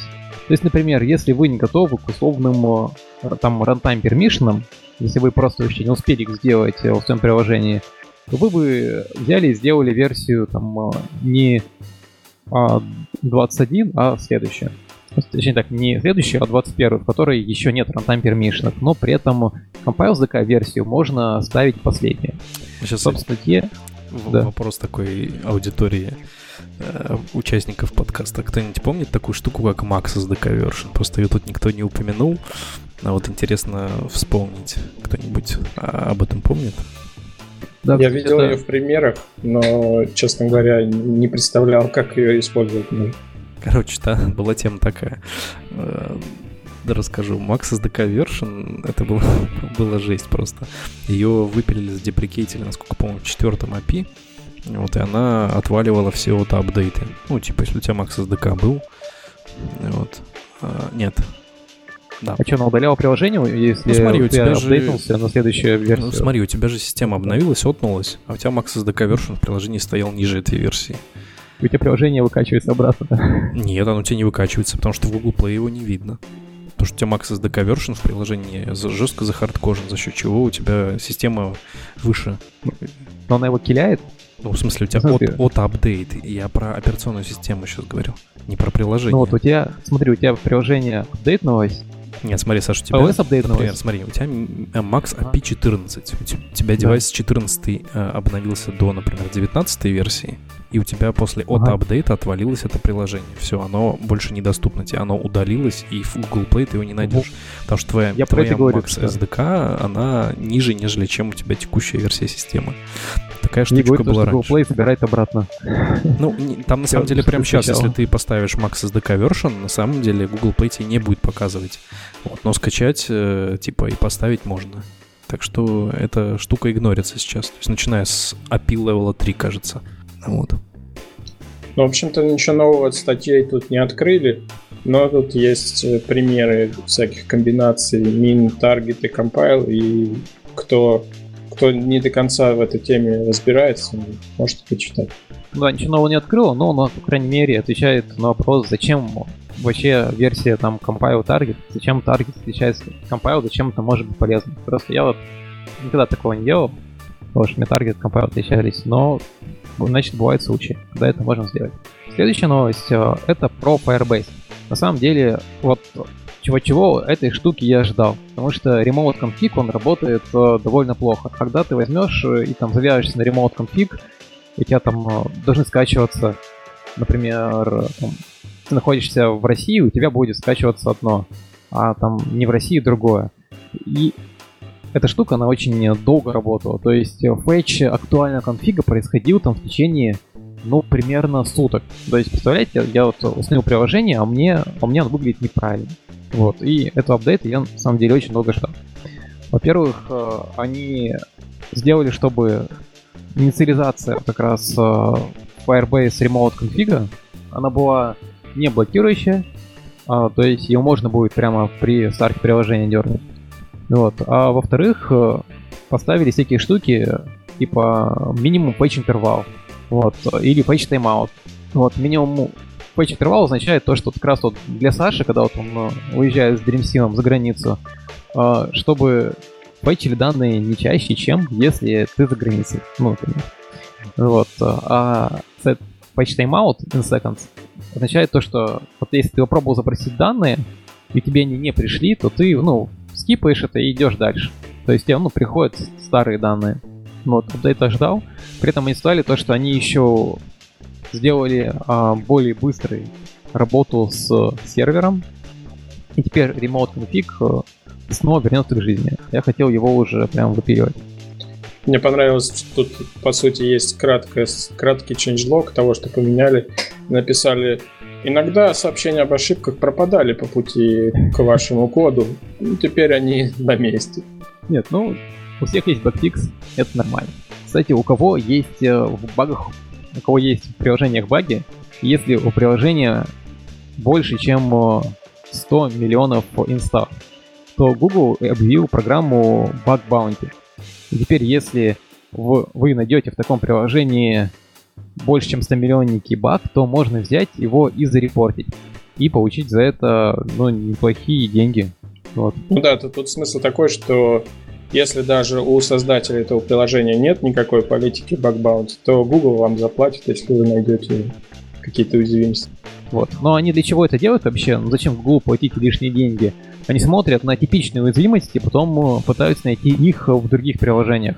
То есть, например, если вы не готовы к условным э, там runtime permission, если вы просто еще не успели их сделать э, в своем приложении, то вы бы взяли и сделали версию там э, не 21, а следующую точнее так, не следующий, а 21, в которой еще нет runtime permission, но при этом compile SDK версию можно ставить последнюю. Сейчас, собственно, те... Да. Вопрос такой аудитории э, участников подкаста. Кто-нибудь помнит такую штуку, как Max SDK version? Просто ее тут никто не упомянул. А вот интересно вспомнить. Кто-нибудь а, об этом помнит? Да, Я видел это... ее в примерах, но, честно говоря, не представлял, как ее использовать. Короче, да, была тема такая. Э, да расскажу. Max SDK version, это было, было жесть просто. Ее выпилили с деприкейтили, насколько помню, в четвертом API. Вот, и она отваливала все вот апдейты. Ну, типа, если у тебя Max SDK был, вот, А, нет. Да. А что, она удаляла приложение, если ну, смотри, у тебя же... на следующую версию? Ну, смотри, у тебя же система обновилась, отнулась, а у тебя Max SDK version в приложении стоял ниже этой версии. У тебя приложение выкачивается обратно. Нет, оно у тебя не выкачивается, потому что в Google Play его не видно. Потому что у тебя Max SDK version в приложении жестко захардкожен, за счет чего у тебя система выше. Но она его киляет? Ну, в смысле, у тебя от, от апдейт. Я про операционную систему сейчас говорю, не про приложение. Ну вот у тебя, смотри, у тебя приложение апдейтнулось, нет, смотри, Саша, у тебя... OS апдейт Например, смотри, у тебя Max API 14. У тебя девайс 14 э, обновился до, например, 19 версии, и у тебя после ага. апдейта отвалилось это приложение. Все, оно больше недоступно тебе, оно удалилось, и в Google Play ты его не найдешь. Потому что твоя, Я твоя говорю, Max SDK, она ниже, нежели чем у тебя текущая версия системы. Такая штучка не говорит, была что раньше. Google Play собирает обратно. Ну, там на самом деле прямо сейчас, если ты поставишь Max SDK version, на самом деле Google Play тебе не будет показывать. Вот, но скачать, э, типа, и поставить можно. Так что эта штука игнорится сейчас. То есть начиная с API левела 3, кажется. Вот. Ну, в общем-то, ничего нового от статей тут не открыли, но тут есть э, примеры всяких комбинаций min, target и compile, и кто, кто не до конца в этой теме разбирается, может почитать. Да, ничего нового не открыл, но он, по крайней мере, отвечает на вопрос, зачем вообще версия там compile target, зачем target отличается от compile, зачем это может быть полезно. Просто я вот никогда такого не делал, потому что мне target compile отличались, но значит, бывают случаи, когда это можно сделать. Следующая новость э, это про Firebase. На самом деле, вот чего-чего этой штуки я ждал, потому что remote config, он работает э, довольно плохо. Когда ты возьмешь э, и там завяжешься на remote config, у тебя там должны скачиваться, например, там, ты находишься в России, у тебя будет скачиваться одно, а там не в России другое. И эта штука, она очень долго работала. То есть э, фэтч актуального конфига происходил там в течение, ну, примерно суток. То есть, представляете, я вот установил приложение, а мне, а мне оно выглядит неправильно. Вот, и это апдейт я на самом деле очень долго ждал. Во-первых, э, они сделали, чтобы инициализация как раз э, Firebase Remote конфига, она была не блокирующая, а, то есть ее можно будет прямо при старте приложения дернуть. Вот. А во-вторых, э, поставили всякие штуки, типа minimum page interval, вот, или page timeout. Вот, minimum page interval означает то, что как раз вот для Саши, когда вот он э, уезжает с DreamSim за границу, э, чтобы пейджили данные не чаще, чем если ты за границей. Ну. Вот. А set page timeout in seconds означает то, что вот если ты попробовал запросить данные, и тебе они не пришли, то ты, ну, скипаешь это и идешь дальше. То есть тебе, ну, приходят старые данные. Вот, апдейт ждал. При этом они сказали то, что они еще сделали а, более быстрой работу с сервером. И теперь Remote Config э, снова вернется к жизни. Я хотел его уже прям выпиливать. Мне понравилось, что тут, по сути, есть краткое, краткий changelog того, что поменяли. Написали Иногда сообщения об ошибках пропадали по пути к вашему коду. Ну, теперь они на месте. Нет, ну, у всех есть багфикс, это нормально. Кстати, у кого есть э, в багах, у кого есть в приложениях баги, если у приложения больше, чем 100 э, миллионов инстав, то Google объявил программу Bug Bounty. И теперь, если вы найдете в таком приложении больше, чем 100 миллионники баг, то можно взять его и зарепортить. И получить за это, ну, неплохие деньги. Вот. Ну да, тут, тут смысл такой, что если даже у создателя этого приложения нет никакой политики бакбаунти, то Google вам заплатит, если вы найдете какие-то уязвимости. Вот. Но они для чего это делают вообще? Ну зачем Google платить лишние деньги? Они смотрят на типичные уязвимости, потом э, пытаются найти их в других приложениях.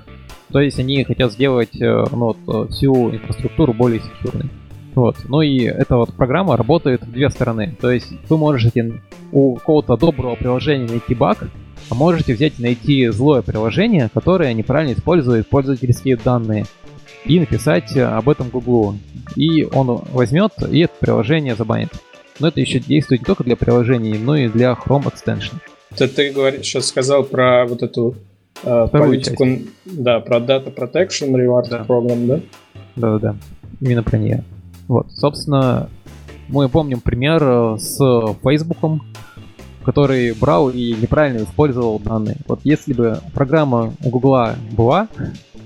То есть они хотят сделать э, ну, вот, э, всю инфраструктуру более секьюрной. Вот. Ну и эта вот программа работает в две стороны. То есть вы можете у какого-то доброго приложения найти баг, можете взять и найти злое приложение, которое неправильно использует пользовательские данные, и написать об этом Google. И он возьмет и это приложение забанит. Но это еще действует не только для приложений, но и для Chrome Extension. Это ты говоришь, сейчас сказал про вот эту э, политику, часть. да, про Data Protection Reward да. Program, да? Да-да-да, именно про нее. Вот, собственно, мы помним пример э, с Фейсбуком, который брал и неправильно использовал данные. Вот если бы программа у Гугла была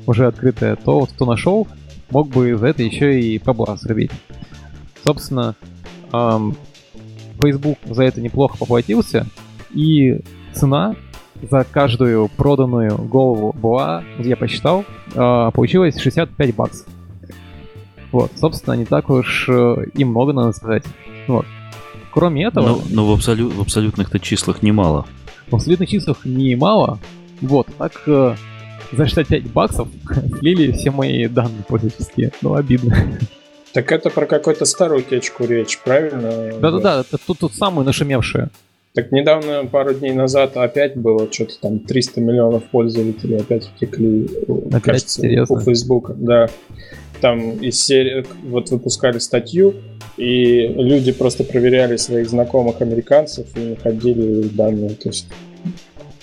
уже открытая, то вот кто нашел, мог бы за это еще и бабла срубить. Собственно, эм, Facebook за это неплохо поплатился, и цена за каждую проданную голову была, я посчитал, э, получилось 65 баксов. Вот, собственно, не так уж э, и много, надо сказать. Вот. Кроме этого... Но, но в, абсолю, в абсолютных-то числах немало. В абсолютных числах немало. Вот, так э, за 65 баксов слили все мои данные пользовательские. Ну, обидно. Так это про какую-то старую утечку речь, правильно? Да-да-да, это тут, тут самую нашумевшую. Так недавно, пару дней назад, опять было что-то там 300 миллионов пользователей опять утекли, опять кажется, интересно. у Фейсбука. Да. Там из серии, вот выпускали статью, и люди просто проверяли своих знакомых американцев и находили данные. То есть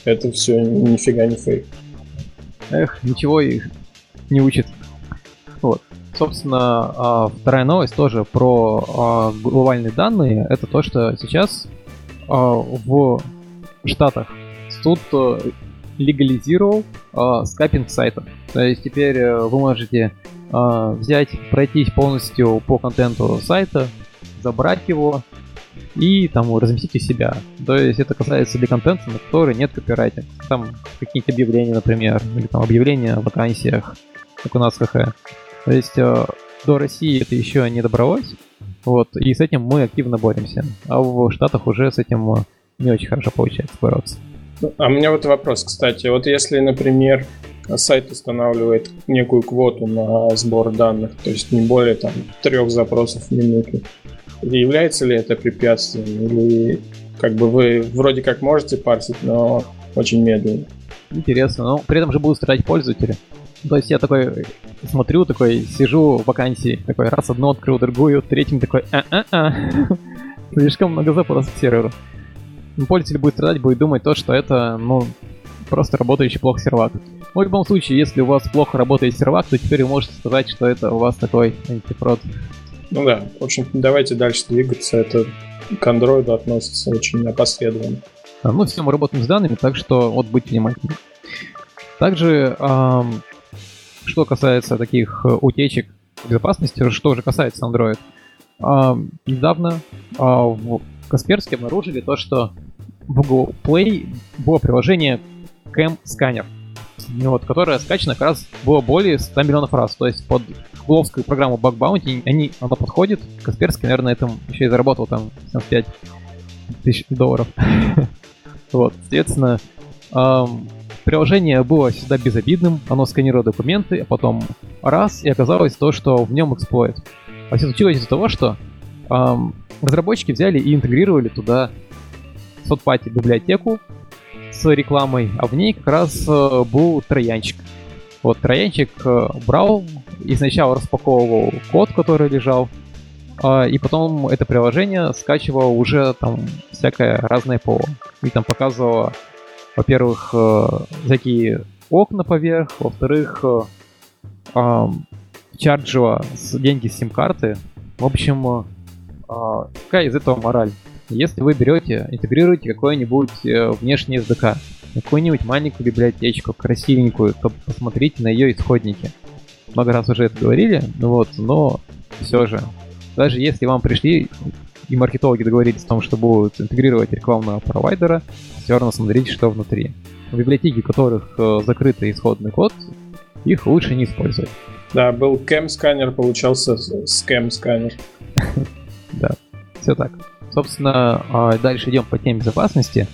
это все нифига не фейк. Эх, ничего их не учит. Вот. Собственно, а, вторая новость тоже про а, глобальные данные. Это то, что сейчас в Штатах суд э, легализировал скапинг сайтов. То есть теперь э, вы можете взять, пройтись полностью по контенту сайта, забрать его и там разместить у себя. То есть это касается для контента, на который нет копирайта. Там какие-то объявления, например, или там объявления о вакансиях, как у нас ХХ. То есть э, до России это еще не добралось, вот, и с этим мы активно боремся. А в Штатах уже с этим э, не очень хорошо получается бороться. А у меня вот вопрос, кстати. Вот если, например, сайт устанавливает некую квоту на сбор данных, то есть не более там трех запросов в минуту, является ли это препятствием? Или как бы вы вроде как можете парсить, но очень медленно? Интересно, но при этом же будут страдать пользователи. То есть я такой смотрю, такой сижу в вакансии, такой раз одну открыл, другую, третьим такой а-а-а. Слишком много запросов к серверу. Пользователь будет страдать, будет думать то, что это, ну, просто работающий плохо сервак. Ну, в любом случае, если у вас плохо работает сервак, то теперь вы можете сказать, что это у вас такой антифрод. Ну да, в общем, давайте дальше двигаться. Это к андроиду относится очень опосредованно. А, ну, все мы работаем с данными, так что вот будьте внимательны. Также эм, что касается таких э, утечек безопасности, что же касается Android, а, недавно а, в Касперске обнаружили то, что в Google Play было приложение Cam Scanner, вот, которое скачано как раз было более 100 миллионов раз. То есть под гугловскую программу Bug Bounty они, она подходит. Касперский, наверное, этом еще и заработал там 75 тысяч долларов. вот, соответственно, Приложение было всегда безобидным, оно сканировало документы, а потом раз, и оказалось то, что в нем эксплойт. А все случилось из-за того, что эм, разработчики взяли и интегрировали туда сотпати библиотеку с рекламой, а в ней как раз э, был троянчик. Вот троянчик э, брал и сначала распаковывал код, который лежал, э, и потом это приложение скачивало уже там всякое разное ПО. И там показывало во-первых, э, такие окна поверх, во-вторых, э, чарджила деньги с сим-карты. В общем, э, какая из этого мораль? Если вы берете, интегрируете какой-нибудь внешний SDK, какую-нибудь маленькую библиотечку, красивенькую, то посмотрите на ее исходники. Много раз уже это говорили, вот, но все же, даже если вам пришли и маркетологи договорились о том, что будут интегрировать рекламного провайдера, все равно смотрите, что внутри. В библиотеке, у которых э, закрытый исходный код, их лучше не использовать. Да, был кэм-сканер, получался скэм-сканер. Да, все так. Собственно, а, дальше идем по теме безопасности.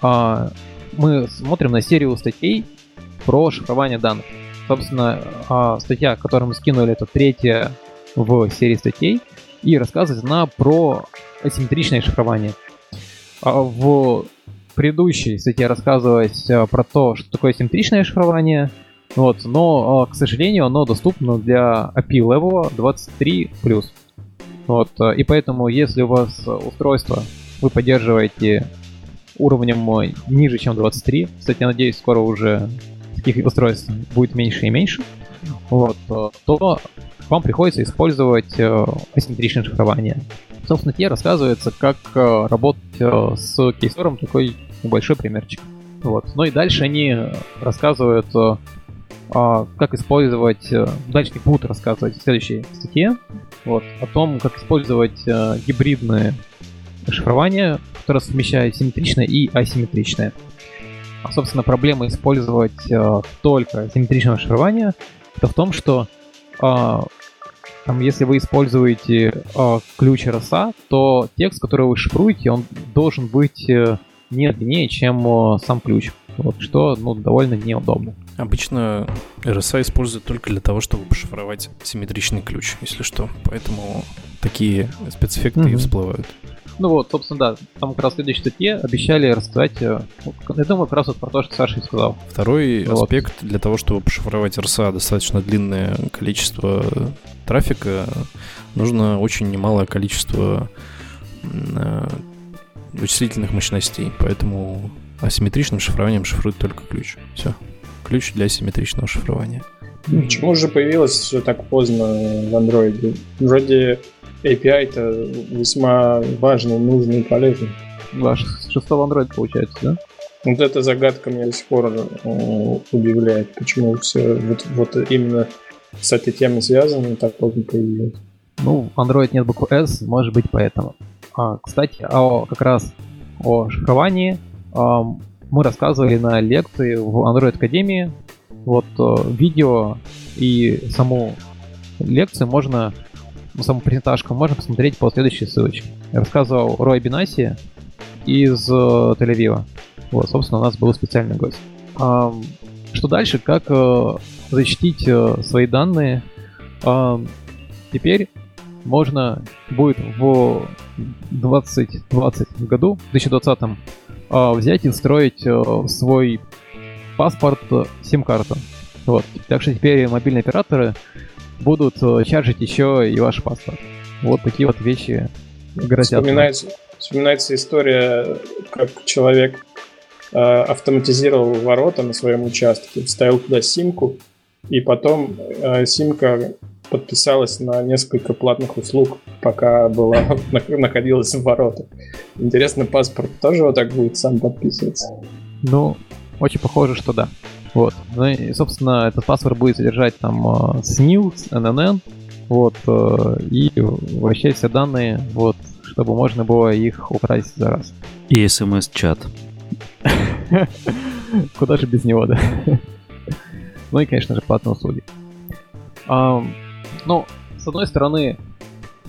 А, мы смотрим на серию статей про шифрование данных. Собственно, а, статья, которую мы скинули, это третья в серии статей, и рассказывает она про асимметричное шифрование. В предыдущей статье рассказывалось э, про то, что такое симметричное шифрование, вот, но, э, к сожалению, оно доступно для API Level 23+. Вот, э, и поэтому, если у вас устройство вы поддерживаете уровнем ниже, чем 23, кстати, я надеюсь, скоро уже таких устройств будет меньше и меньше, вот, то вам приходится использовать э, асимметричное шифрование. Собственно, тебе рассказывается, как э, работать э, с кейсором, такой небольшой примерчик. Вот. Ну и дальше они рассказывают, а, как использовать, дальше они будут рассказывать в следующей статье, вот, о том, как использовать гибридные шифрование, которое совмещает симметричное и асимметричное. А, собственно, проблема использовать только симметричное шифрование это в том, что э, там, если вы используете э, ключ RSA, то текст, который вы шифруете, он должен быть э, не длиннее, чем э, сам ключ. Вот, что ну, довольно неудобно. Обычно RSA используют только для того, чтобы пошифровать симметричный ключ, если что. Поэтому такие спецэффекты mm-hmm. и всплывают. Ну вот, собственно, да, там как раз в следующей статье обещали рассказать, э, я думаю, как раз вот про то, что Саша и сказал. Второй вот. аспект для того, чтобы пошифровать RSA достаточно длинное количество трафика, нужно очень немалое количество э, вычислительных мощностей, поэтому асимметричным шифрованием шифрует только ключ. Все. Ключ для симметричного шифрования. Почему же появилось все так поздно в Android? Вроде API-то весьма важный, нужный и полезный. Да, шестого Android получается, да? Вот эта загадка меня до сих пор э, удивляет, почему все вот, вот именно с этой темой связано так поздно появилось. Ну, Android нет буквы S, может быть поэтому. А, кстати, о, как раз о шифровании а, мы рассказывали на лекции в Android Академии. Вот а, видео и саму лекцию можно ну, саму презентажку можно посмотреть по следующей ссылочке. Я рассказывал Рой Бинаси из э, Тель-Авива. Вот, собственно, у нас был специальный гость. А, что дальше? Как э, защитить э, свои данные? А, теперь можно будет в 2020 году, в 2020 э, взять и встроить э, свой паспорт сим-карту. Вот. Так что теперь мобильные операторы будут э, чаржить еще и ваш паспорт. Вот такие вот вещи грозят. Вспоминается, вспоминается история, как человек э, автоматизировал ворота на своем участке, вставил туда симку, и потом э, симка подписалась на несколько платных услуг, пока была находилась в воротах. Интересно, паспорт тоже вот так будет сам подписываться? Ну, очень похоже, что да. Вот. Ну и, собственно, этот паспорт будет содержать там SNIL, э, NNN, вот, э, и вообще все данные, вот, чтобы можно было их украсть за раз. И смс-чат. Куда же без него, да? ну и, конечно же, платные услуги. ну, с одной стороны,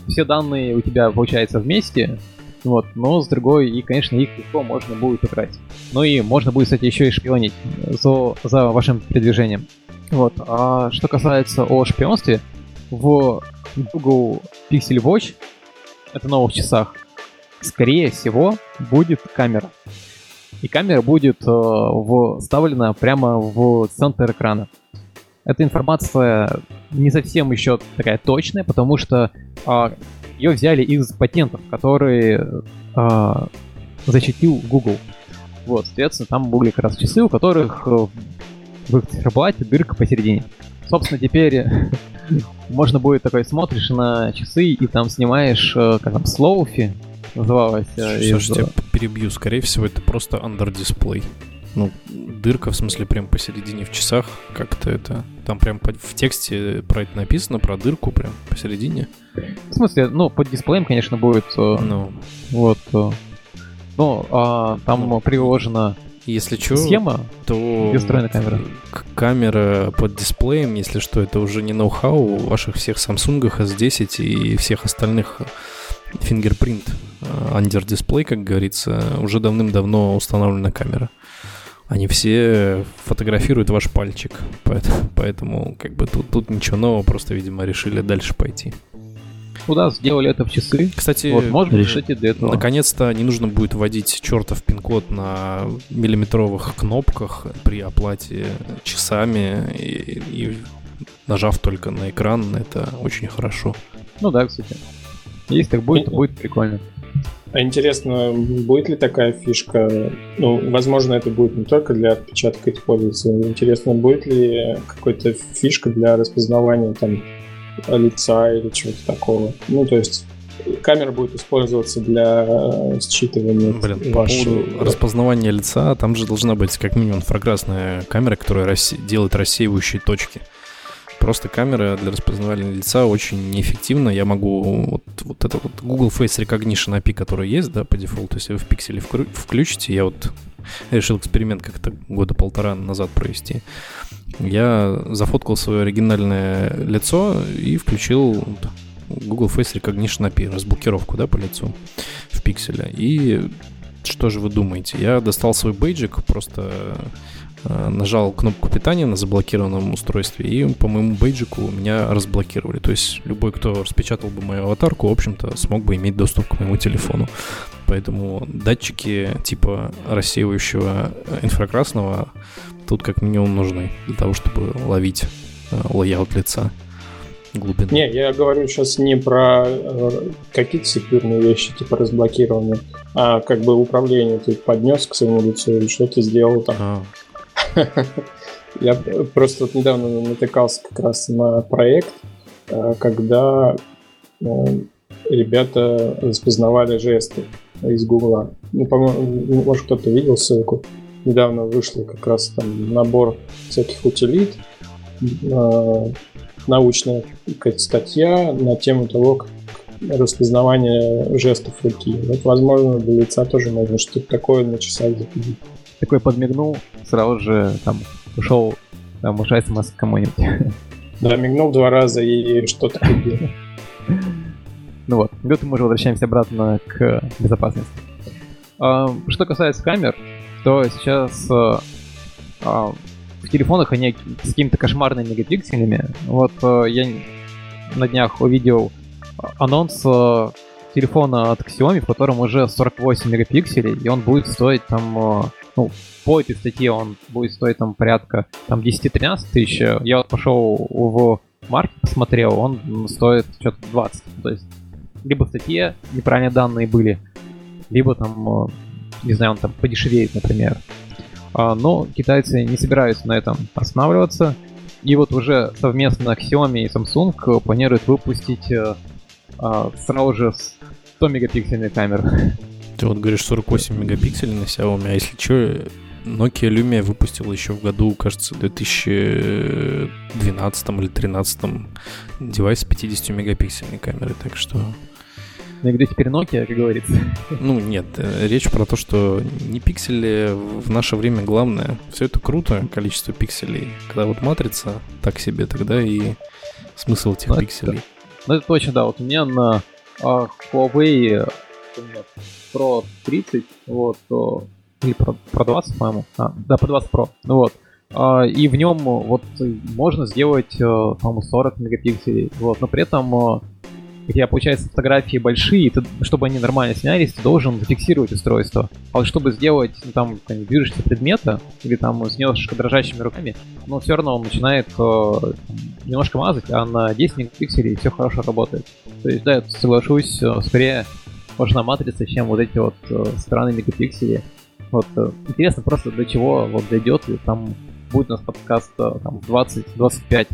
все данные у тебя, получается, вместе, вот, но с другой, и, конечно, их легко можно будет украсть. Ну и можно будет, кстати, еще и шпионить за, за вашим передвижением. Вот. А что касается о шпионстве, в Google Pixel Watch, это новых часах, скорее всего, будет камера. И камера будет э, вставлена прямо в центр экрана. Эта информация не совсем еще такая точная, потому что э, ее взяли из патентов, которые э, защитил Google. Вот, соответственно, там были как раз часы, у которых э, в их циферблате дырка посередине. Собственно, теперь можно будет такой, смотришь на часы и там снимаешь, э, как там, слоуфи называлось. Слушайте, из... я перебью, скорее всего, это просто under display. Ну, дырка, в смысле, прям посередине в часах, как-то это... Там прям в тексте про это написано, про дырку прям посередине. В смысле, ну, под дисплеем, конечно, будет... Э, ну. Вот. Э, ну, а, там ну, приложена если что, схема, то встроена камера. Камера под дисплеем, если что, это уже не ноу-хау ваших всех Samsung S10 и всех остальных fingerprint э, under display, как говорится, уже давным-давно установлена камера они все фотографируют ваш пальчик. Поэтому, поэтому как бы тут, тут ничего нового, просто, видимо, решили дальше пойти. Куда ну сделали это в часы. Кстати, вот, может решите для этого. Наконец-то не нужно будет вводить чертов пин-код на миллиметровых кнопках при оплате часами и, и нажав только на экран, это очень хорошо. Ну да, кстати. Если так будет, то будет прикольно. А интересно, будет ли такая фишка? Ну, возможно, это будет не только для отпечатка использоваться. Интересно, будет ли какая-то фишка для распознавания там лица или чего-то такого. Ну, то есть камера будет использоваться для э, считывания Блин, вашей... по поводу распознавания лица, там же должна быть как минимум инфракрасная камера, которая рассе... делает рассеивающие точки. Просто камера для распознавания лица очень неэффективна. Я могу вот, вот это вот Google Face Recognition API, который есть, да, по дефолту, если вы в пикселе включите, я вот решил эксперимент как-то года полтора назад провести. Я зафоткал свое оригинальное лицо и включил Google Face Recognition API, разблокировку, да, по лицу в пикселе. И что же вы думаете? Я достал свой бейджик, просто нажал кнопку питания на заблокированном устройстве, и по моему бейджику меня разблокировали. То есть любой, кто распечатал бы мою аватарку, в общем-то, смог бы иметь доступ к моему телефону. Поэтому датчики типа рассеивающего инфракрасного тут как минимум нужны для того, чтобы ловить э, layout лица глубину. Не, я говорю сейчас не про э, какие-то секьюрные вещи, типа разблокирования, а как бы управление ты поднес к своему лицу и что ты сделал там. А. Я просто вот недавно натыкался как раз на проект, э, когда э, ребята распознавали жесты из Гугла. Ну, по-моему, может, кто-то видел ссылку. Недавно вышел как раз там набор всяких утилит, научная статья на тему того, как распознавание жестов руки. Вот, возможно, для лица тоже можно что-то такое на часах запилить. Такой подмигнул, сразу же там ушел там ушай смс кому-нибудь. Да, мигнул два раза и что-то купил. Ну вот, вот мы уже возвращаемся обратно к безопасности. А, что касается камер, то сейчас а, а, в телефонах они с какими-то кошмарными мегапикселями. Вот я на днях увидел анонс телефона от Xiaomi, в котором уже 48 мегапикселей, и он будет стоить там, ну, по этой статье он будет стоить там порядка там 10-13 тысяч. Я вот пошел в маркет, посмотрел, он стоит что-то 20. То есть либо в статье неправильные данные были, либо там, не знаю, он там подешевеет, например. А, но китайцы не собираются на этом останавливаться. И вот уже совместно Xiaomi и Samsung планируют выпустить э, а, сразу же 100 мегапиксельные камеры. Ты вот говоришь 48 мегапикселей на Xiaomi, а если что, Nokia Lumia выпустила еще в году, кажется, 2012 или 2013 девайс с 50 мегапиксельной камерой, так что ну где теперь Nokia, как говорится? Ну нет, э, речь про то, что не пиксели в наше время главное. Все это круто, количество пикселей. Когда вот матрица так себе, тогда и смысл этих ну, пикселей. Это, ну это точно, да. Вот у меня на а, Huawei Pro 30, вот, то, или Pro, Pro 20, по-моему. А, да, Pro 20 Pro. Ну вот. Uh, и в нем вот можно сделать, по-моему, 40 мегапикселей. Вот, но при этом uh, у тебя, получается, фотографии большие, и ты, чтобы они нормально снялись, ты должен зафиксировать устройство. А вот чтобы сделать, ну, там, движешься предмета, или там с немножко дрожащими руками, но все равно он начинает э, немножко мазать, а на 10 мегапикселей все хорошо работает. То есть, да, я соглашусь, э, скорее важна матрица, чем вот эти вот э, странные мегапиксели. Вот, э, интересно просто до чего вот дойдет, и там будет у нас подкаст э, там 20-25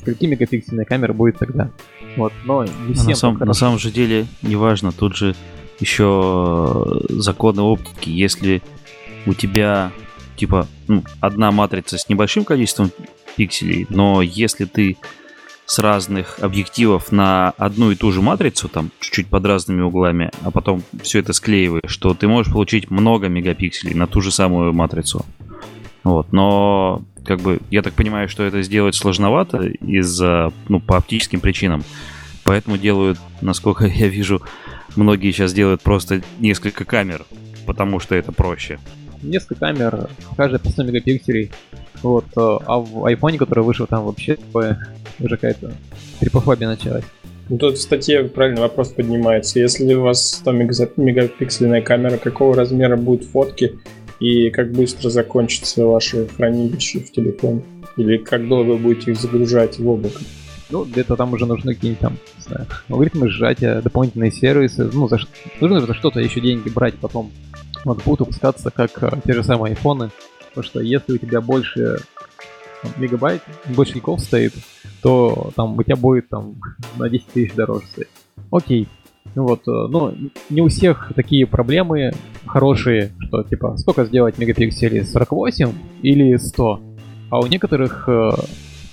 скольки мегапиксельная камера будет тогда. Вот, но не всем на, сам, на самом же деле, неважно, тут же еще законы оптики. Если у тебя типа ну, одна матрица с небольшим количеством пикселей, но если ты с разных объективов на одну и ту же матрицу, там чуть-чуть под разными углами, а потом все это склеиваешь, что ты можешь получить много мегапикселей на ту же самую матрицу. Вот, но как бы я так понимаю, что это сделать сложновато из-за, ну, по оптическим причинам. Поэтому делают, насколько я вижу, многие сейчас делают просто несколько камер, потому что это проще. Несколько камер, каждая по 100 мегапикселей. Вот, э, а в айфоне, который вышел, там вообще уже какая-то трипофобия началась. Ну, тут в статье правильный вопрос поднимается. Если у вас 100 мегапиксельная камера, какого размера будут фотки и как быстро закончится ваше хранилище в телефоне? Или как долго вы будете их загружать в облако? Ну, где-то там уже нужны какие-нибудь там, не знаю, алгоритмы сжатия, дополнительные сервисы. Ну, за, нужно за что-то еще деньги брать потом. Вот будут выпускаться как а, те же самые айфоны. Потому что если у тебя больше мегабайт, больше гигов стоит, то там у тебя будет там на 10 тысяч дороже стоить. Окей. Ну вот, э, ну, не у всех такие проблемы хорошие, что типа, сколько сделать мегапикселей, 48 или 100? А у некоторых э,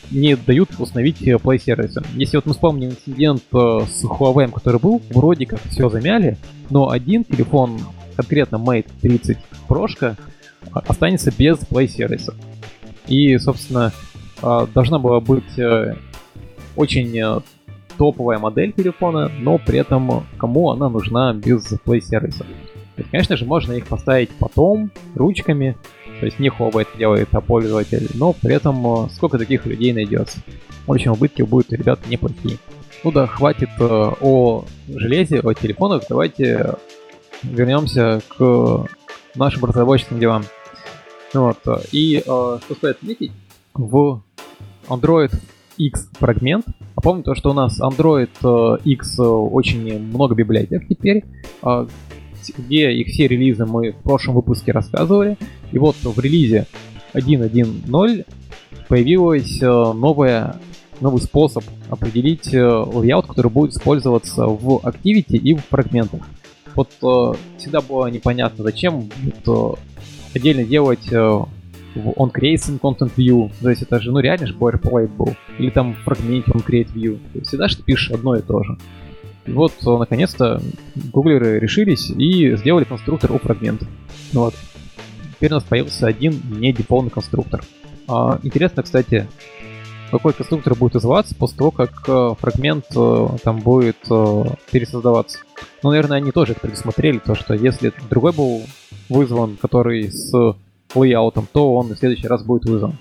не дают установить Play сервисы. Если вот мы вспомним инцидент э, с Huawei, который был, вроде как все замяли, но один телефон, конкретно Mate 30 Pro, останется без Play сервиса. И, собственно, э, должна была быть э, очень топовая модель телефона, но при этом кому она нужна без Play сервиса. конечно же, можно их поставить потом, ручками, то есть не это делает, а пользователь, но при этом сколько таких людей найдется. В общем, убытки будут, ребята, неплохие. Ну да, хватит о железе, о телефонах, давайте вернемся к нашим разработческим делам. Вот. И э, что стоит отметить, в Android X фрагмент. А помню то, что у нас Android X очень много библиотек теперь, где их все релизы мы в прошлом выпуске рассказывали. И вот в релизе 1.1.0 появилась новая новый способ определить layout, который будет использоваться в Activity и в фрагментах. Вот э, всегда было непонятно, зачем вот, э, отдельно делать э, в onCreate content view. То есть это же, ну реально же boilerplate был. Или там в фрагменте onCreate view. Всегда что пишешь одно и то же. И вот, наконец-то, гуглеры решились и сделали конструктор у фрагмента. Вот. Теперь у нас появился один не деполный конструктор. А, интересно, кстати, какой конструктор будет называться после того, как э, фрагмент э, там будет э, пересоздаваться. Ну, наверное, они тоже это предусмотрели, то что если другой был вызван, который с лейаутом, то он в следующий раз будет вызван.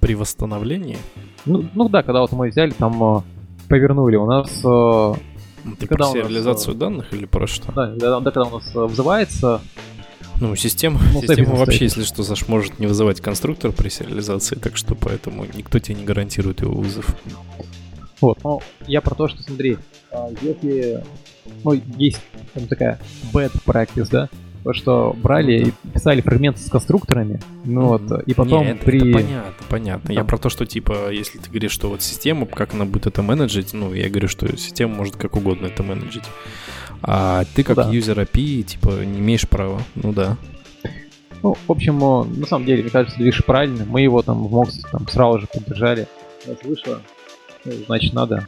При восстановлении? Ну, ну да, когда вот мы взяли, там повернули, у нас... Ты когда про сериализацию нас, данных или про что? Да, да, да, когда у нас взывается ну, система, ну, система вообще, если что, Саш, может не вызывать конструктор при сериализации, так что поэтому никто тебе не гарантирует его вызов. Вот, ну, я про то, что, смотри, а, если, ну, есть там такая bad practice, да, то, что брали и писали фрагменты с конструкторами, ну вот, и потом Не, это, при... это понятно, понятно. Там. Я про то, что, типа, если ты говоришь, что вот система, как она будет это менеджить, ну, я говорю, что система может как угодно это менеджить. А ты как да. юзер API, типа, не имеешь права. Ну да. Ну, в общем, на самом деле, мне кажется, движ правильный. Мы его там в Моксе там сразу же поддержали. Раз вышло, ну, значит, надо.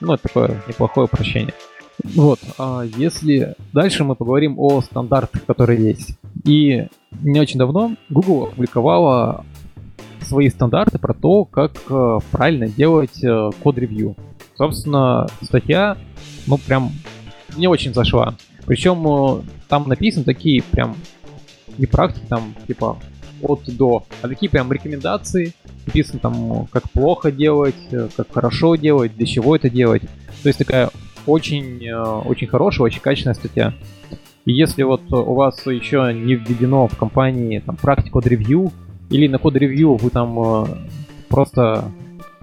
Ну, это такое неплохое упрощение. Вот, а если дальше мы поговорим о стандартах, которые есть. И не очень давно Google опубликовала свои стандарты про то, как э, правильно делать э, код-ревью. Собственно, статья, ну, прям не очень зашла. Причем э, там написаны такие прям не практики, там типа от до, а такие прям рекомендации. Написано там, как плохо делать, как хорошо делать, для чего это делать. То есть такая очень, э, очень хорошая, очень качественная статья. И если вот у вас еще не введено в компании там практика код ревью или на код ревью вы там просто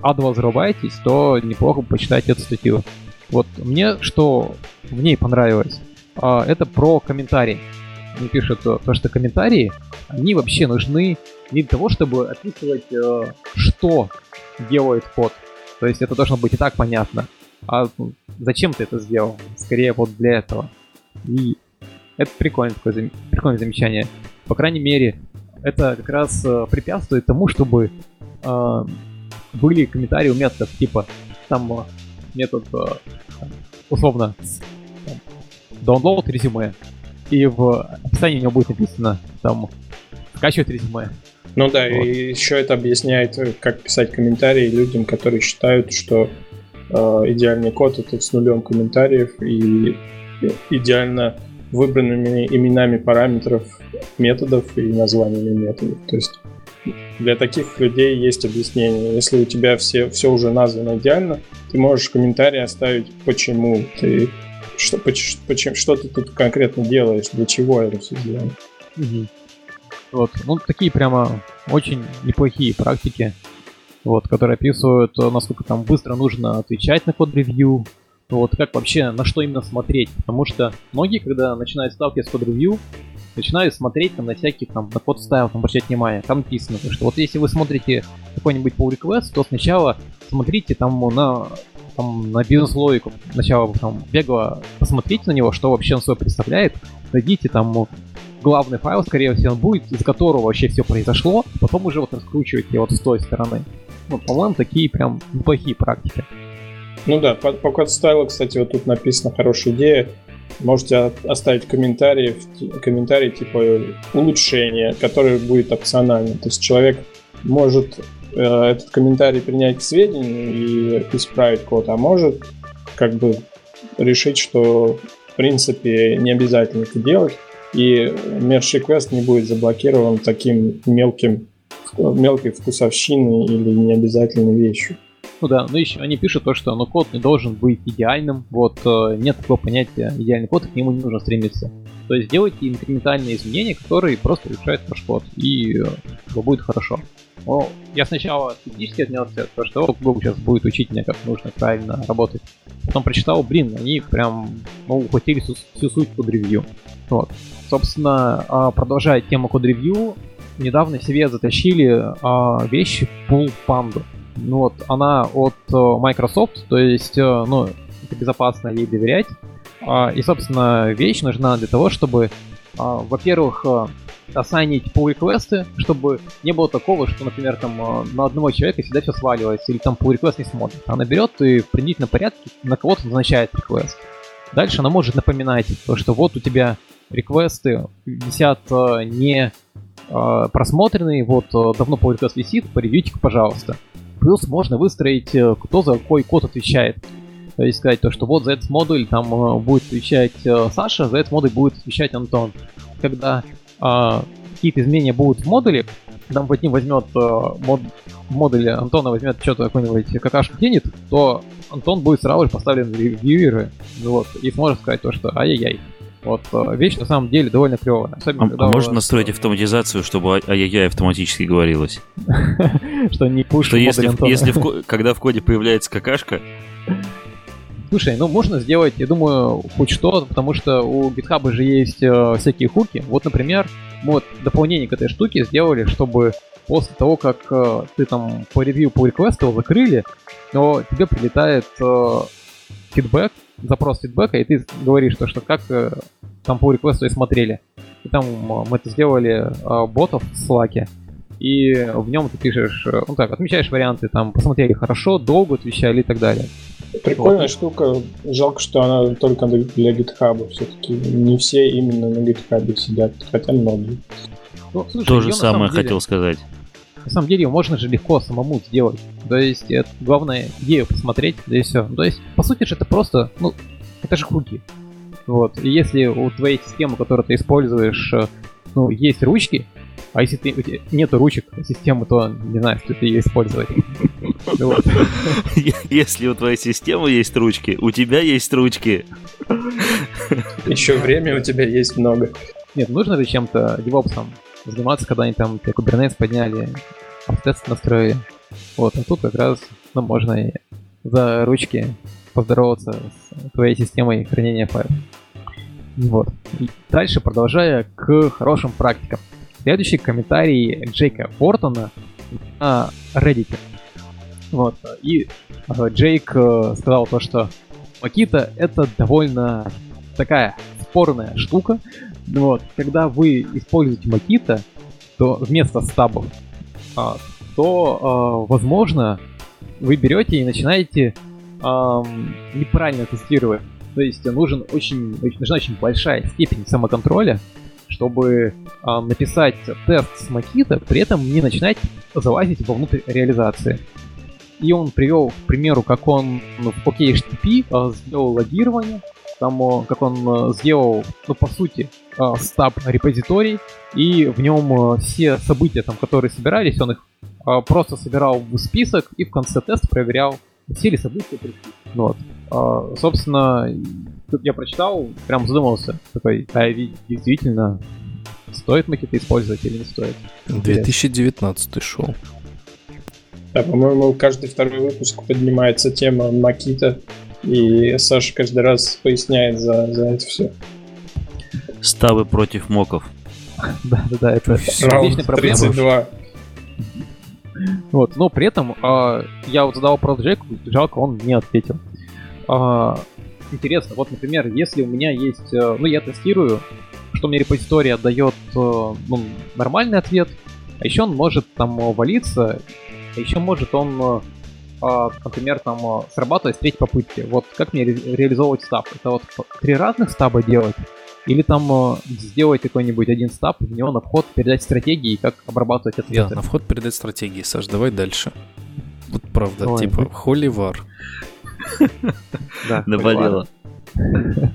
адово зарубаетесь, то неплохо почитать эту статью. Вот мне что в ней понравилось, а, это про комментарии. Они пишут, то, что комментарии, они вообще нужны не для того, чтобы описывать, э, что делает код. То есть это должно быть и так понятно. А ну, зачем ты это сделал? Скорее вот для этого. И это прикольное такое прикольное замечание. По крайней мере, это как раз э, препятствует тому, чтобы э, были комментарии у методов, типа там метод условно download резюме, и в описании у него будет написано там скачивать резюме. Ну да, вот. и еще это объясняет, как писать комментарии людям, которые считают, что э, идеальный код это с нулем комментариев и идеально выбранными именами параметров методов и названиями методов. То есть для таких людей есть объяснение. Если у тебя все, все уже названо идеально, ты можешь в комментарии оставить, почему ты что, почему, что ты тут конкретно делаешь, для чего это все сделано. Угу. Вот, ну такие прямо очень неплохие практики, вот, которые описывают, насколько там быстро нужно отвечать на код-ревью, вот как вообще, на что именно смотреть, потому что многие, когда начинают сталкиваться с код-ревью, начинаю смотреть там на всякие там на код стайл, там обращать внимание. Там написано, что вот если вы смотрите какой-нибудь pull request, то сначала смотрите там на там, на бизнес-логику. Сначала там бегло посмотрите на него, что вообще он собой представляет, найдите там главный файл, скорее всего, он будет, из которого вообще все произошло, потом уже вот раскручиваете вот с той стороны. Ну, по-моему, такие прям неплохие практики. Ну да, по, по код стайлу, кстати, вот тут написана хорошая идея. Можете оставить комментарии, комментарий типа улучшение, которое будет опциональным. То есть человек может э, этот комментарий принять к сведению и исправить код, а может как бы решить, что в принципе не обязательно это делать, и request не будет заблокирован таким мелким, мелкой вкусовщиной или необязательной вещью. Ну да, ну еще они пишут то, что ну, код не должен быть идеальным, вот э, нет такого понятия идеальный код, к нему не нужно стремиться. То есть делайте инкрементальные изменения, которые просто улучшают ваш код, и э, будет хорошо. Но я сначала скептически отнесся, то, что Google сейчас будет учить меня, как нужно правильно работать. Потом прочитал, блин, они прям ну, ухватили всю, всю суть под ревью. Вот. Собственно, а, продолжая тему код-ревью, недавно себе затащили а, вещи Pull Panda. Ну вот, она от э, Microsoft, то есть, э, ну, это безопасно ей доверять. А, и, собственно, вещь нужна для того, чтобы, во-первых, э, ассайнить pull реквесты чтобы не было такого, что, например, там на одного человека всегда все сваливается, или там pull request не смотрит. Она берет и в принудительном порядке на кого-то назначает реквест. Дальше она может напоминать, то, что вот у тебя реквесты висят не просмотренные, вот давно pull request висит, поревьюйте пожалуйста. Плюс можно выстроить, э, кто за какой код отвечает. То есть сказать то, что вот за этот модуль там э, будет отвечать э, Саша, за этот модуль будет отвечать Антон. Когда э, какие-то изменения будут в модуле, там Вадим возьмет э, мод, в модуле Антона возьмет что-то какой-нибудь какашку кинет, то Антон будет сразу же поставлен в ревьюеры, вот, и сможет сказать то, что ай-яй-яй. Вот вещь на самом деле довольно клевая. Особенно, а, а можно вас... настроить автоматизацию, чтобы ай-яй-яй автоматически говорилось? Что не пуш Что если, когда в коде появляется какашка, Слушай, ну можно сделать, я думаю, хоть что, потому что у GitHub же есть э, всякие хуки. Вот, например, мы вот дополнение к этой штуке сделали, чтобы после того, как э, ты там по ревью, по реквесту закрыли, но тебе прилетает э, фидбэк, запрос фидбэка, и ты говоришь, то, что как э, там по реквесту и смотрели. И там э, мы это сделали э, ботов в Slack, и в нем ты пишешь, ну так, отмечаешь варианты, там, посмотрели хорошо, долго отвечали и так далее. Прикольная вот. штука. Жалко, что она только для GitHub. Все-таки не все именно на GitHub сидят, хотя многие. Ну, слушай, То же самое деле, хотел сказать. На самом деле, можно же легко самому сделать. То есть, это главное идею посмотреть, да и все. То есть, по сути же, это просто, ну, это же хуки. Вот. И если у твоей системы, которую ты используешь, э, ну, есть ручки, а если ты, у тебя нет ручек системы, то не знаю, что ты ее использовать. Если у твоей системы есть ручки, у тебя есть ручки. Еще время у тебя есть много. Нет, нужно же чем-то девопсом заниматься, когда они там Kubernetes подняли, тест настроили. Вот, а тут как раз ну, можно и за ручки поздороваться с твоей системой хранения файлов. Вот. И дальше продолжая к хорошим практикам. Следующий комментарий Джейка Фортона на Reddit. Вот. И э, Джейк э, сказал то, что Макита это довольно такая спорная штука, вот, когда вы используете Макита, то вместо стабов, а, то, а, возможно, вы берете и начинаете неправильно тестировать. То есть нужен очень, нужна очень большая степень самоконтроля, чтобы а, написать тест с Макита, при этом не начинать залазить вовнутрь реализации. И он привел, к примеру, как он в OKHTTP а, сделал логирование, там, как он сделал, ну, по сути, стаб репозиторий, и в нем все события, там, которые собирались, он их просто собирал в список и в конце теста проверял, все ли события пришли. Вот. Собственно, тут я прочитал, прям задумался, такой, а ведь действительно стоит макеты использовать или не стоит? 2019 шел. Да, по-моему, каждый второй выпуск поднимается тема Макита, и Саша каждый раз поясняет за, за это все. Ставы против моков. Да, да, да, это Раунд вечная проблема. 32. Вот, но при этом а, я вот задал вопрос Джеку, жалко, он не ответил. А, интересно, вот, например, если у меня есть, э, ну, я тестирую, что мне репозиторий отдает э, ну, нормальный ответ, а еще он может там э, валиться, а еще может он, э, а, например, там э, срабатывать с третьей попытки. Вот как мне ре- реализовывать стаб? Это вот три разных стаба делать? Или там э, сделать какой-нибудь один стаб, в него на вход передать стратегии как обрабатывать Да, ответы? на вход передать стратегии. Саш, давай дальше. Вот правда, Давай. типа, холивар. Да, Наболело.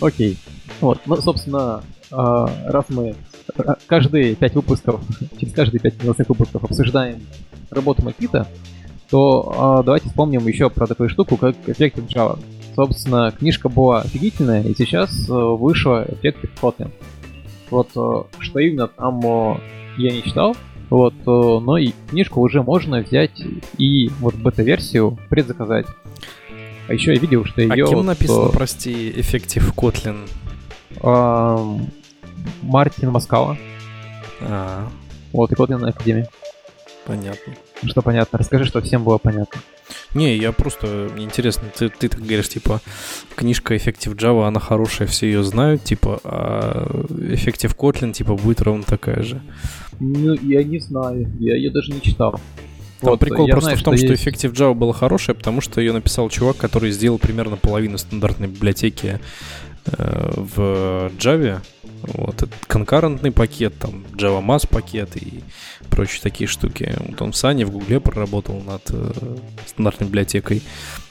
Окей. Вот, ну, собственно, а, раз мы а, каждые пять выпусков, через каждые пять новостных выпусков обсуждаем работу Макита, то давайте вспомним еще про такую штуку, как Effective Java. Собственно, книжка была офигительная, и сейчас э, вышла Effective Kotlin. Вот э, что именно там э, я не читал, вот, но и книжку уже можно взять и вот бета-версию предзаказать. А еще я видел, что А ее... кем написано, прости, Kotlin? Ам, Мартин Маскала. А, Вот, и Kotlin Академия. понятно. Что понятно? Расскажи, что всем было понятно. Не, я просто, интересно, ты, ты так говоришь, типа, книжка Effective Java, она хорошая, все ее знают, типа, а Effective Kotlin, типа, будет ровно такая же. Ну, я не знаю. Я ее даже не читал. Там Вот, прикол просто знаю, в том, что, есть- Effective Java была хорошая, потому что ее написал чувак, который сделал примерно половину стандартной библиотеки в Java. Вот, это конкурентный пакет, там, Java Mass пакет и прочие такие штуки. Вот он в Сане в Гугле проработал над э, стандартной библиотекой.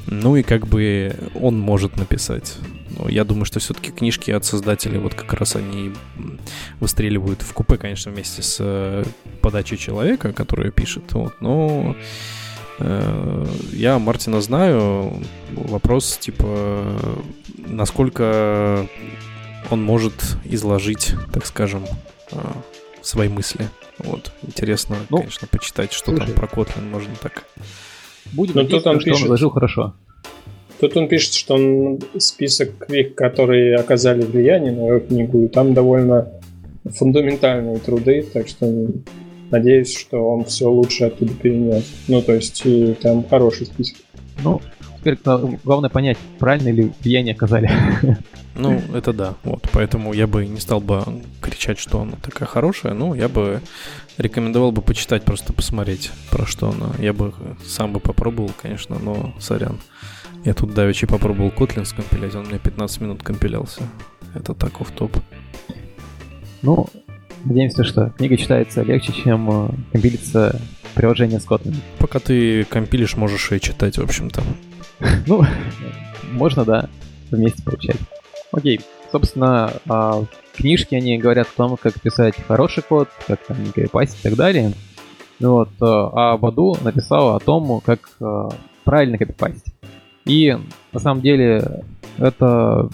Ну и как бы он может написать. Но я думаю, что все-таки книжки от создателей, вот как раз они выстреливают в купе, конечно, вместе с э, подачей человека, который пишет. Вот, но э, я Мартина знаю. Вопрос, типа, насколько он может изложить, так скажем, э, свои мысли. Вот, интересно, Ну, конечно, почитать, что слушай. там про Kotlin можно так. Будем Ну, надеяться, тут он что он пишет. изложил хорошо. Тут он пишет, что он список книг, которые оказали влияние на его книгу, и там довольно фундаментальные труды, так что надеюсь, что он все лучше оттуда перенес. Ну, то есть там хороший список. Ну, теперь гла- главное понять, правильно ли влияние оказали. Ну, это да. Вот, поэтому я бы не стал бы кричать, что она такая хорошая. Ну, я бы рекомендовал бы почитать, просто посмотреть, про что она. Я бы сам бы попробовал, конечно, но сорян. Я тут давеча попробовал Kotlin скомпилять, он у меня 15 минут компилялся. Это так в топ Ну, надеемся, что книга читается легче, чем э, компилится приложение с Kotlin. Пока ты компилишь, можешь и читать, в общем-то. Ну, можно, да, вместе получать. Окей, собственно, а, в книжке они говорят о том, как писать хороший код, как там не копипастить и так далее. Ну Вот, э, а Баду написал о том, как э, правильно копипастить. И на самом деле это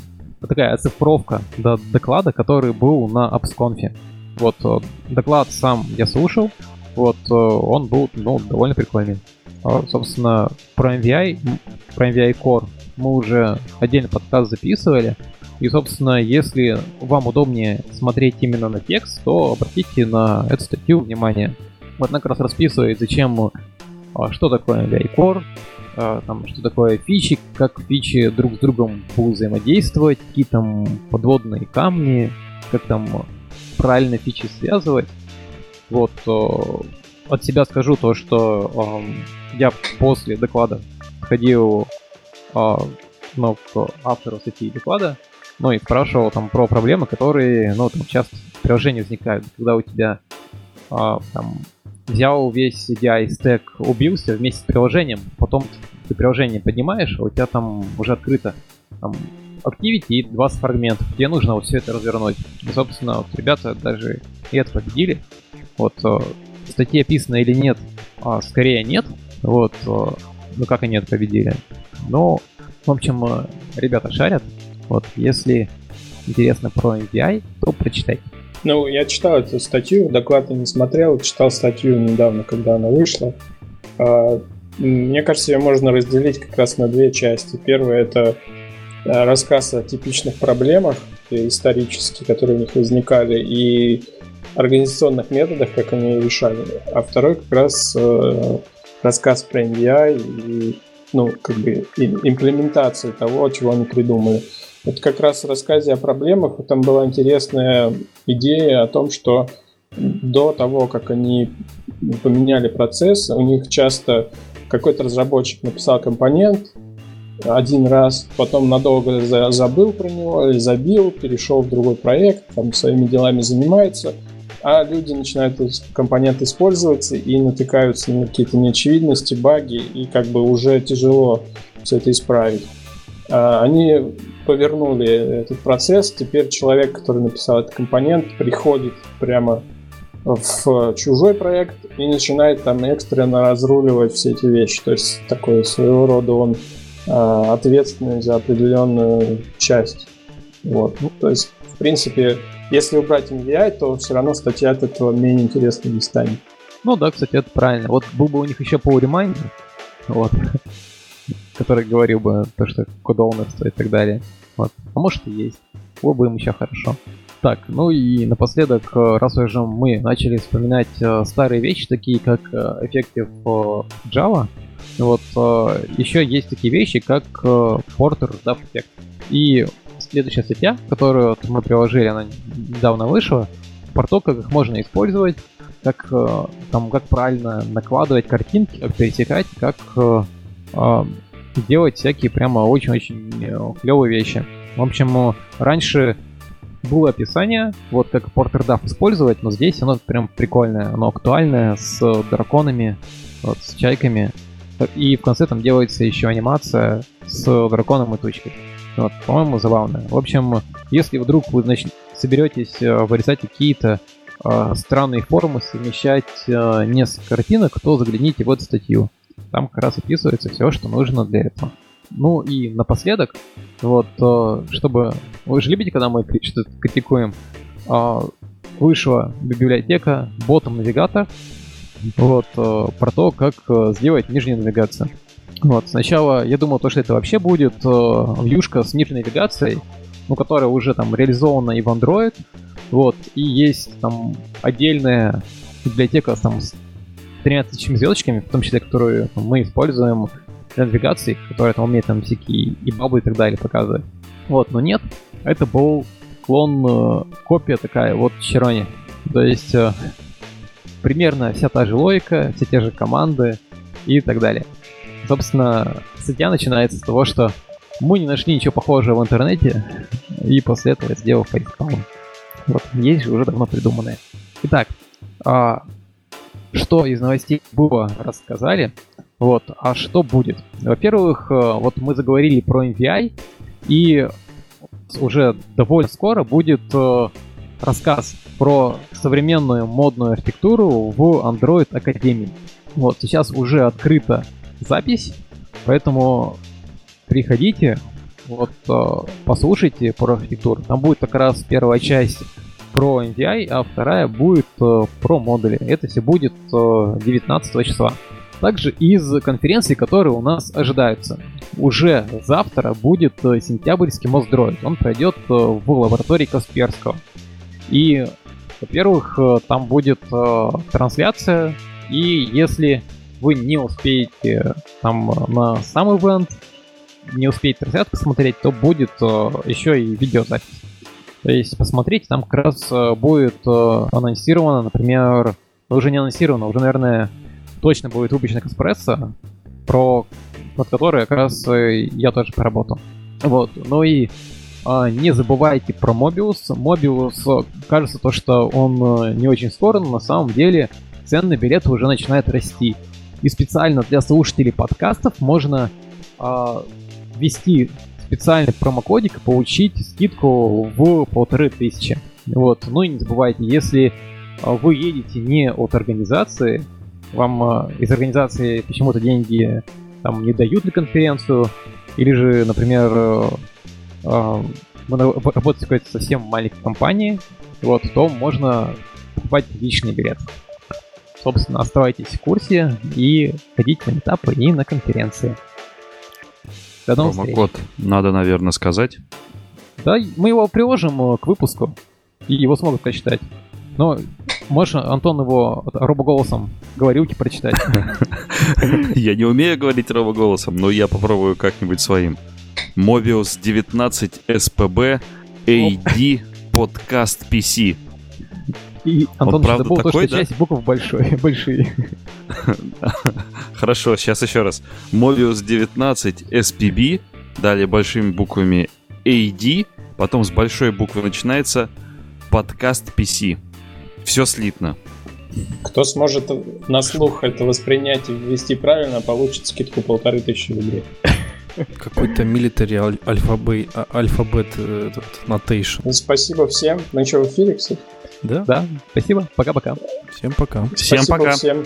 такая оцифровка до доклада, который был на AppsConf. Вот э, доклад сам я слушал, вот э, он был ну, довольно прикольный. А, Собственно, про MVI, м, про MVI Core мы уже отдельно подкаст записывали. И, собственно, если вам удобнее смотреть именно на текст, то обратите на эту статью внимание. Вот она как раз расписывает, зачем, а, что такое MVI Core, а, там, что такое фичи, как фичи друг с другом будут взаимодействовать, какие там подводные камни, как там правильно фичи связывать. Вот, э, от себя скажу то, что эм, я после доклада ходил э, ну, к автору статьи доклада, ну и спрашивал там про проблемы, которые, ну, там часто в приложении возникают, когда у тебя а, там взял весь CDI стек, убился вместе с приложением, потом ты приложение поднимаешь, а у тебя там уже открыто там, Activity и 20 фрагментов. Тебе нужно вот все это развернуть. И, собственно, вот ребята даже и это победили. Вот э, в статье описано или нет, а, скорее нет. Вот, э, ну как они это победили. Но, в общем, э, ребята шарят. Вот, если интересно про MVI, то прочитайте. Ну, я читал эту статью, доклад не смотрел, читал статью недавно, когда она вышла. А, Мне кажется, ее можно разделить как раз на две части. Первая — это рассказ о типичных проблемах, исторические, которые у них возникали, и организационных методах, как они решали. А второй как раз э, рассказ про NVI и ну, как бы имплементации того, чего они придумали. Вот как раз в рассказе о проблемах там была интересная идея о том, что до того, как они поменяли процесс, у них часто какой-то разработчик написал компонент один раз, потом надолго забыл про него забил, перешел в другой проект, там своими делами занимается, а люди начинают этот компонент использовать и натыкаются на какие-то неочевидности, баги, и как бы уже тяжело все это исправить. А, они повернули этот процесс, теперь человек, который написал этот компонент, приходит прямо в чужой проект и начинает там экстренно разруливать все эти вещи. То есть такой своего рода он э, ответственный за определенную часть. Вот. Ну, то есть, в принципе, если убрать MVI, то все равно статья от этого менее интересной не станет. Ну да, кстати, это правильно. Вот был бы у них еще Power Reminder, вот, который говорил бы то, что кодоунерство и так далее. Вот. А может и есть. Было бы им еще хорошо. Так, ну и напоследок, э, раз уже мы начали вспоминать э, старые вещи, такие как Effective Java, вот еще есть такие вещи, как Porter Dev Effect. И следующая статья, которую вот мы приложили, она недавно вышла, про то, как их можно использовать, как, там, как правильно накладывать картинки, как пересекать, как делать всякие прямо очень-очень клевые вещи. В общем, раньше было описание, вот как Porter Duff использовать, но здесь оно прям прикольное, оно актуальное, с драконами, вот, с чайками. И в конце там делается еще анимация с драконом и тучкой. Вот, по-моему, забавно. В общем, если вдруг вы значит, соберетесь э, вырезать какие-то э, странные формы, совмещать э, несколько картинок, то загляните в эту статью. Там как раз описывается все, что нужно для этого. Ну и напоследок, вот, э, чтобы... Вы же любите, когда мы что-то критикуем? А, вышла библиотека ботом навигатор, вот, э, про то, как э, сделать нижнюю навигацию. Вот, сначала я думал, то, что это вообще будет вьюшка с нижней навигацией, ну, которая уже там реализована и в Android, вот, и есть там отдельная библиотека там с 13 тысячами звездочками, в том числе, которую там, мы используем для навигации, которая там умеет там всякие и бабы и так далее показывать. Вот, но нет, это был клон, э, копия такая, вот Чирони. То есть э, примерно вся та же логика, все те же команды и так далее. Собственно, статья начинается с того, что мы не нашли ничего похожего в интернете, и после этого сделал фейспалм. Вот, есть же уже давно придуманное. Итак, а, что из новостей было рассказали, вот, а что будет? Во-первых, э, вот мы заговорили про MVI, и уже довольно скоро будет э, рассказ про современную модную архитектуру в Android Academy. Вот, сейчас уже открыта запись, поэтому приходите, вот, э, послушайте про архитектуру. Там будет как раз первая часть про MVI, а вторая будет про модули. Это все будет 19 числа. Также из конференций, которые у нас ожидаются. Уже завтра будет э, сентябрьский Моздроид. Он пройдет э, в лаборатории Касперского. И, во-первых, э, там будет трансляция, и если вы не успеете там на сам ивент, не успеете трансляцию посмотреть, то будет еще и видеозапись. То есть посмотрите, там как раз будет анонсировано, например, уже не анонсировано, уже, наверное, точно будет выпущен экспресса, про над которой как раз э, я тоже поработал. Вот, ну и не забывайте про Mobius. Mobius, кажется то, что он э, не очень скоро, но на самом деле цены на билеты уже начинают расти. И специально для слушателей подкастов можно а, ввести специальный промокодик и получить скидку в полторы тысячи. Вот. Ну и не забывайте, если а, вы едете не от организации, вам э, из организации почему-то деньги там не дают на конференцию, или же, например, вы работаете в какой-то совсем маленькой компании, вот, то можно покупать личный билет. Собственно, оставайтесь в курсе и ходите на этапы и на конференции. До новых Промокод встреч. надо, наверное, сказать. Да, мы его приложим э, к выпуску, и его смогут прочитать. Но можешь, Антон, его робоголосом говорилки прочитать. Я не умею говорить робоголосом, но я попробую как-нибудь своим. Mobius 19 SPB AD Podcast PC. И Антон Он правда забыл то, такой, что да? часть букв большой, большие. Хорошо, сейчас еще раз. Mobius 19 SPB, далее большими буквами AD, потом с большой буквы начинается подкаст PC. Все слитно. Кто сможет на слух это воспринять и ввести правильно, получит скидку полторы тысячи рублей. Какой-то альфабе- а- алфабет э, этот, notation. Ну, Спасибо всем. Мы что, в эфире, кстати? Да? Да, спасибо, пока-пока. Всем пока. Всем Спасибо пока. всем.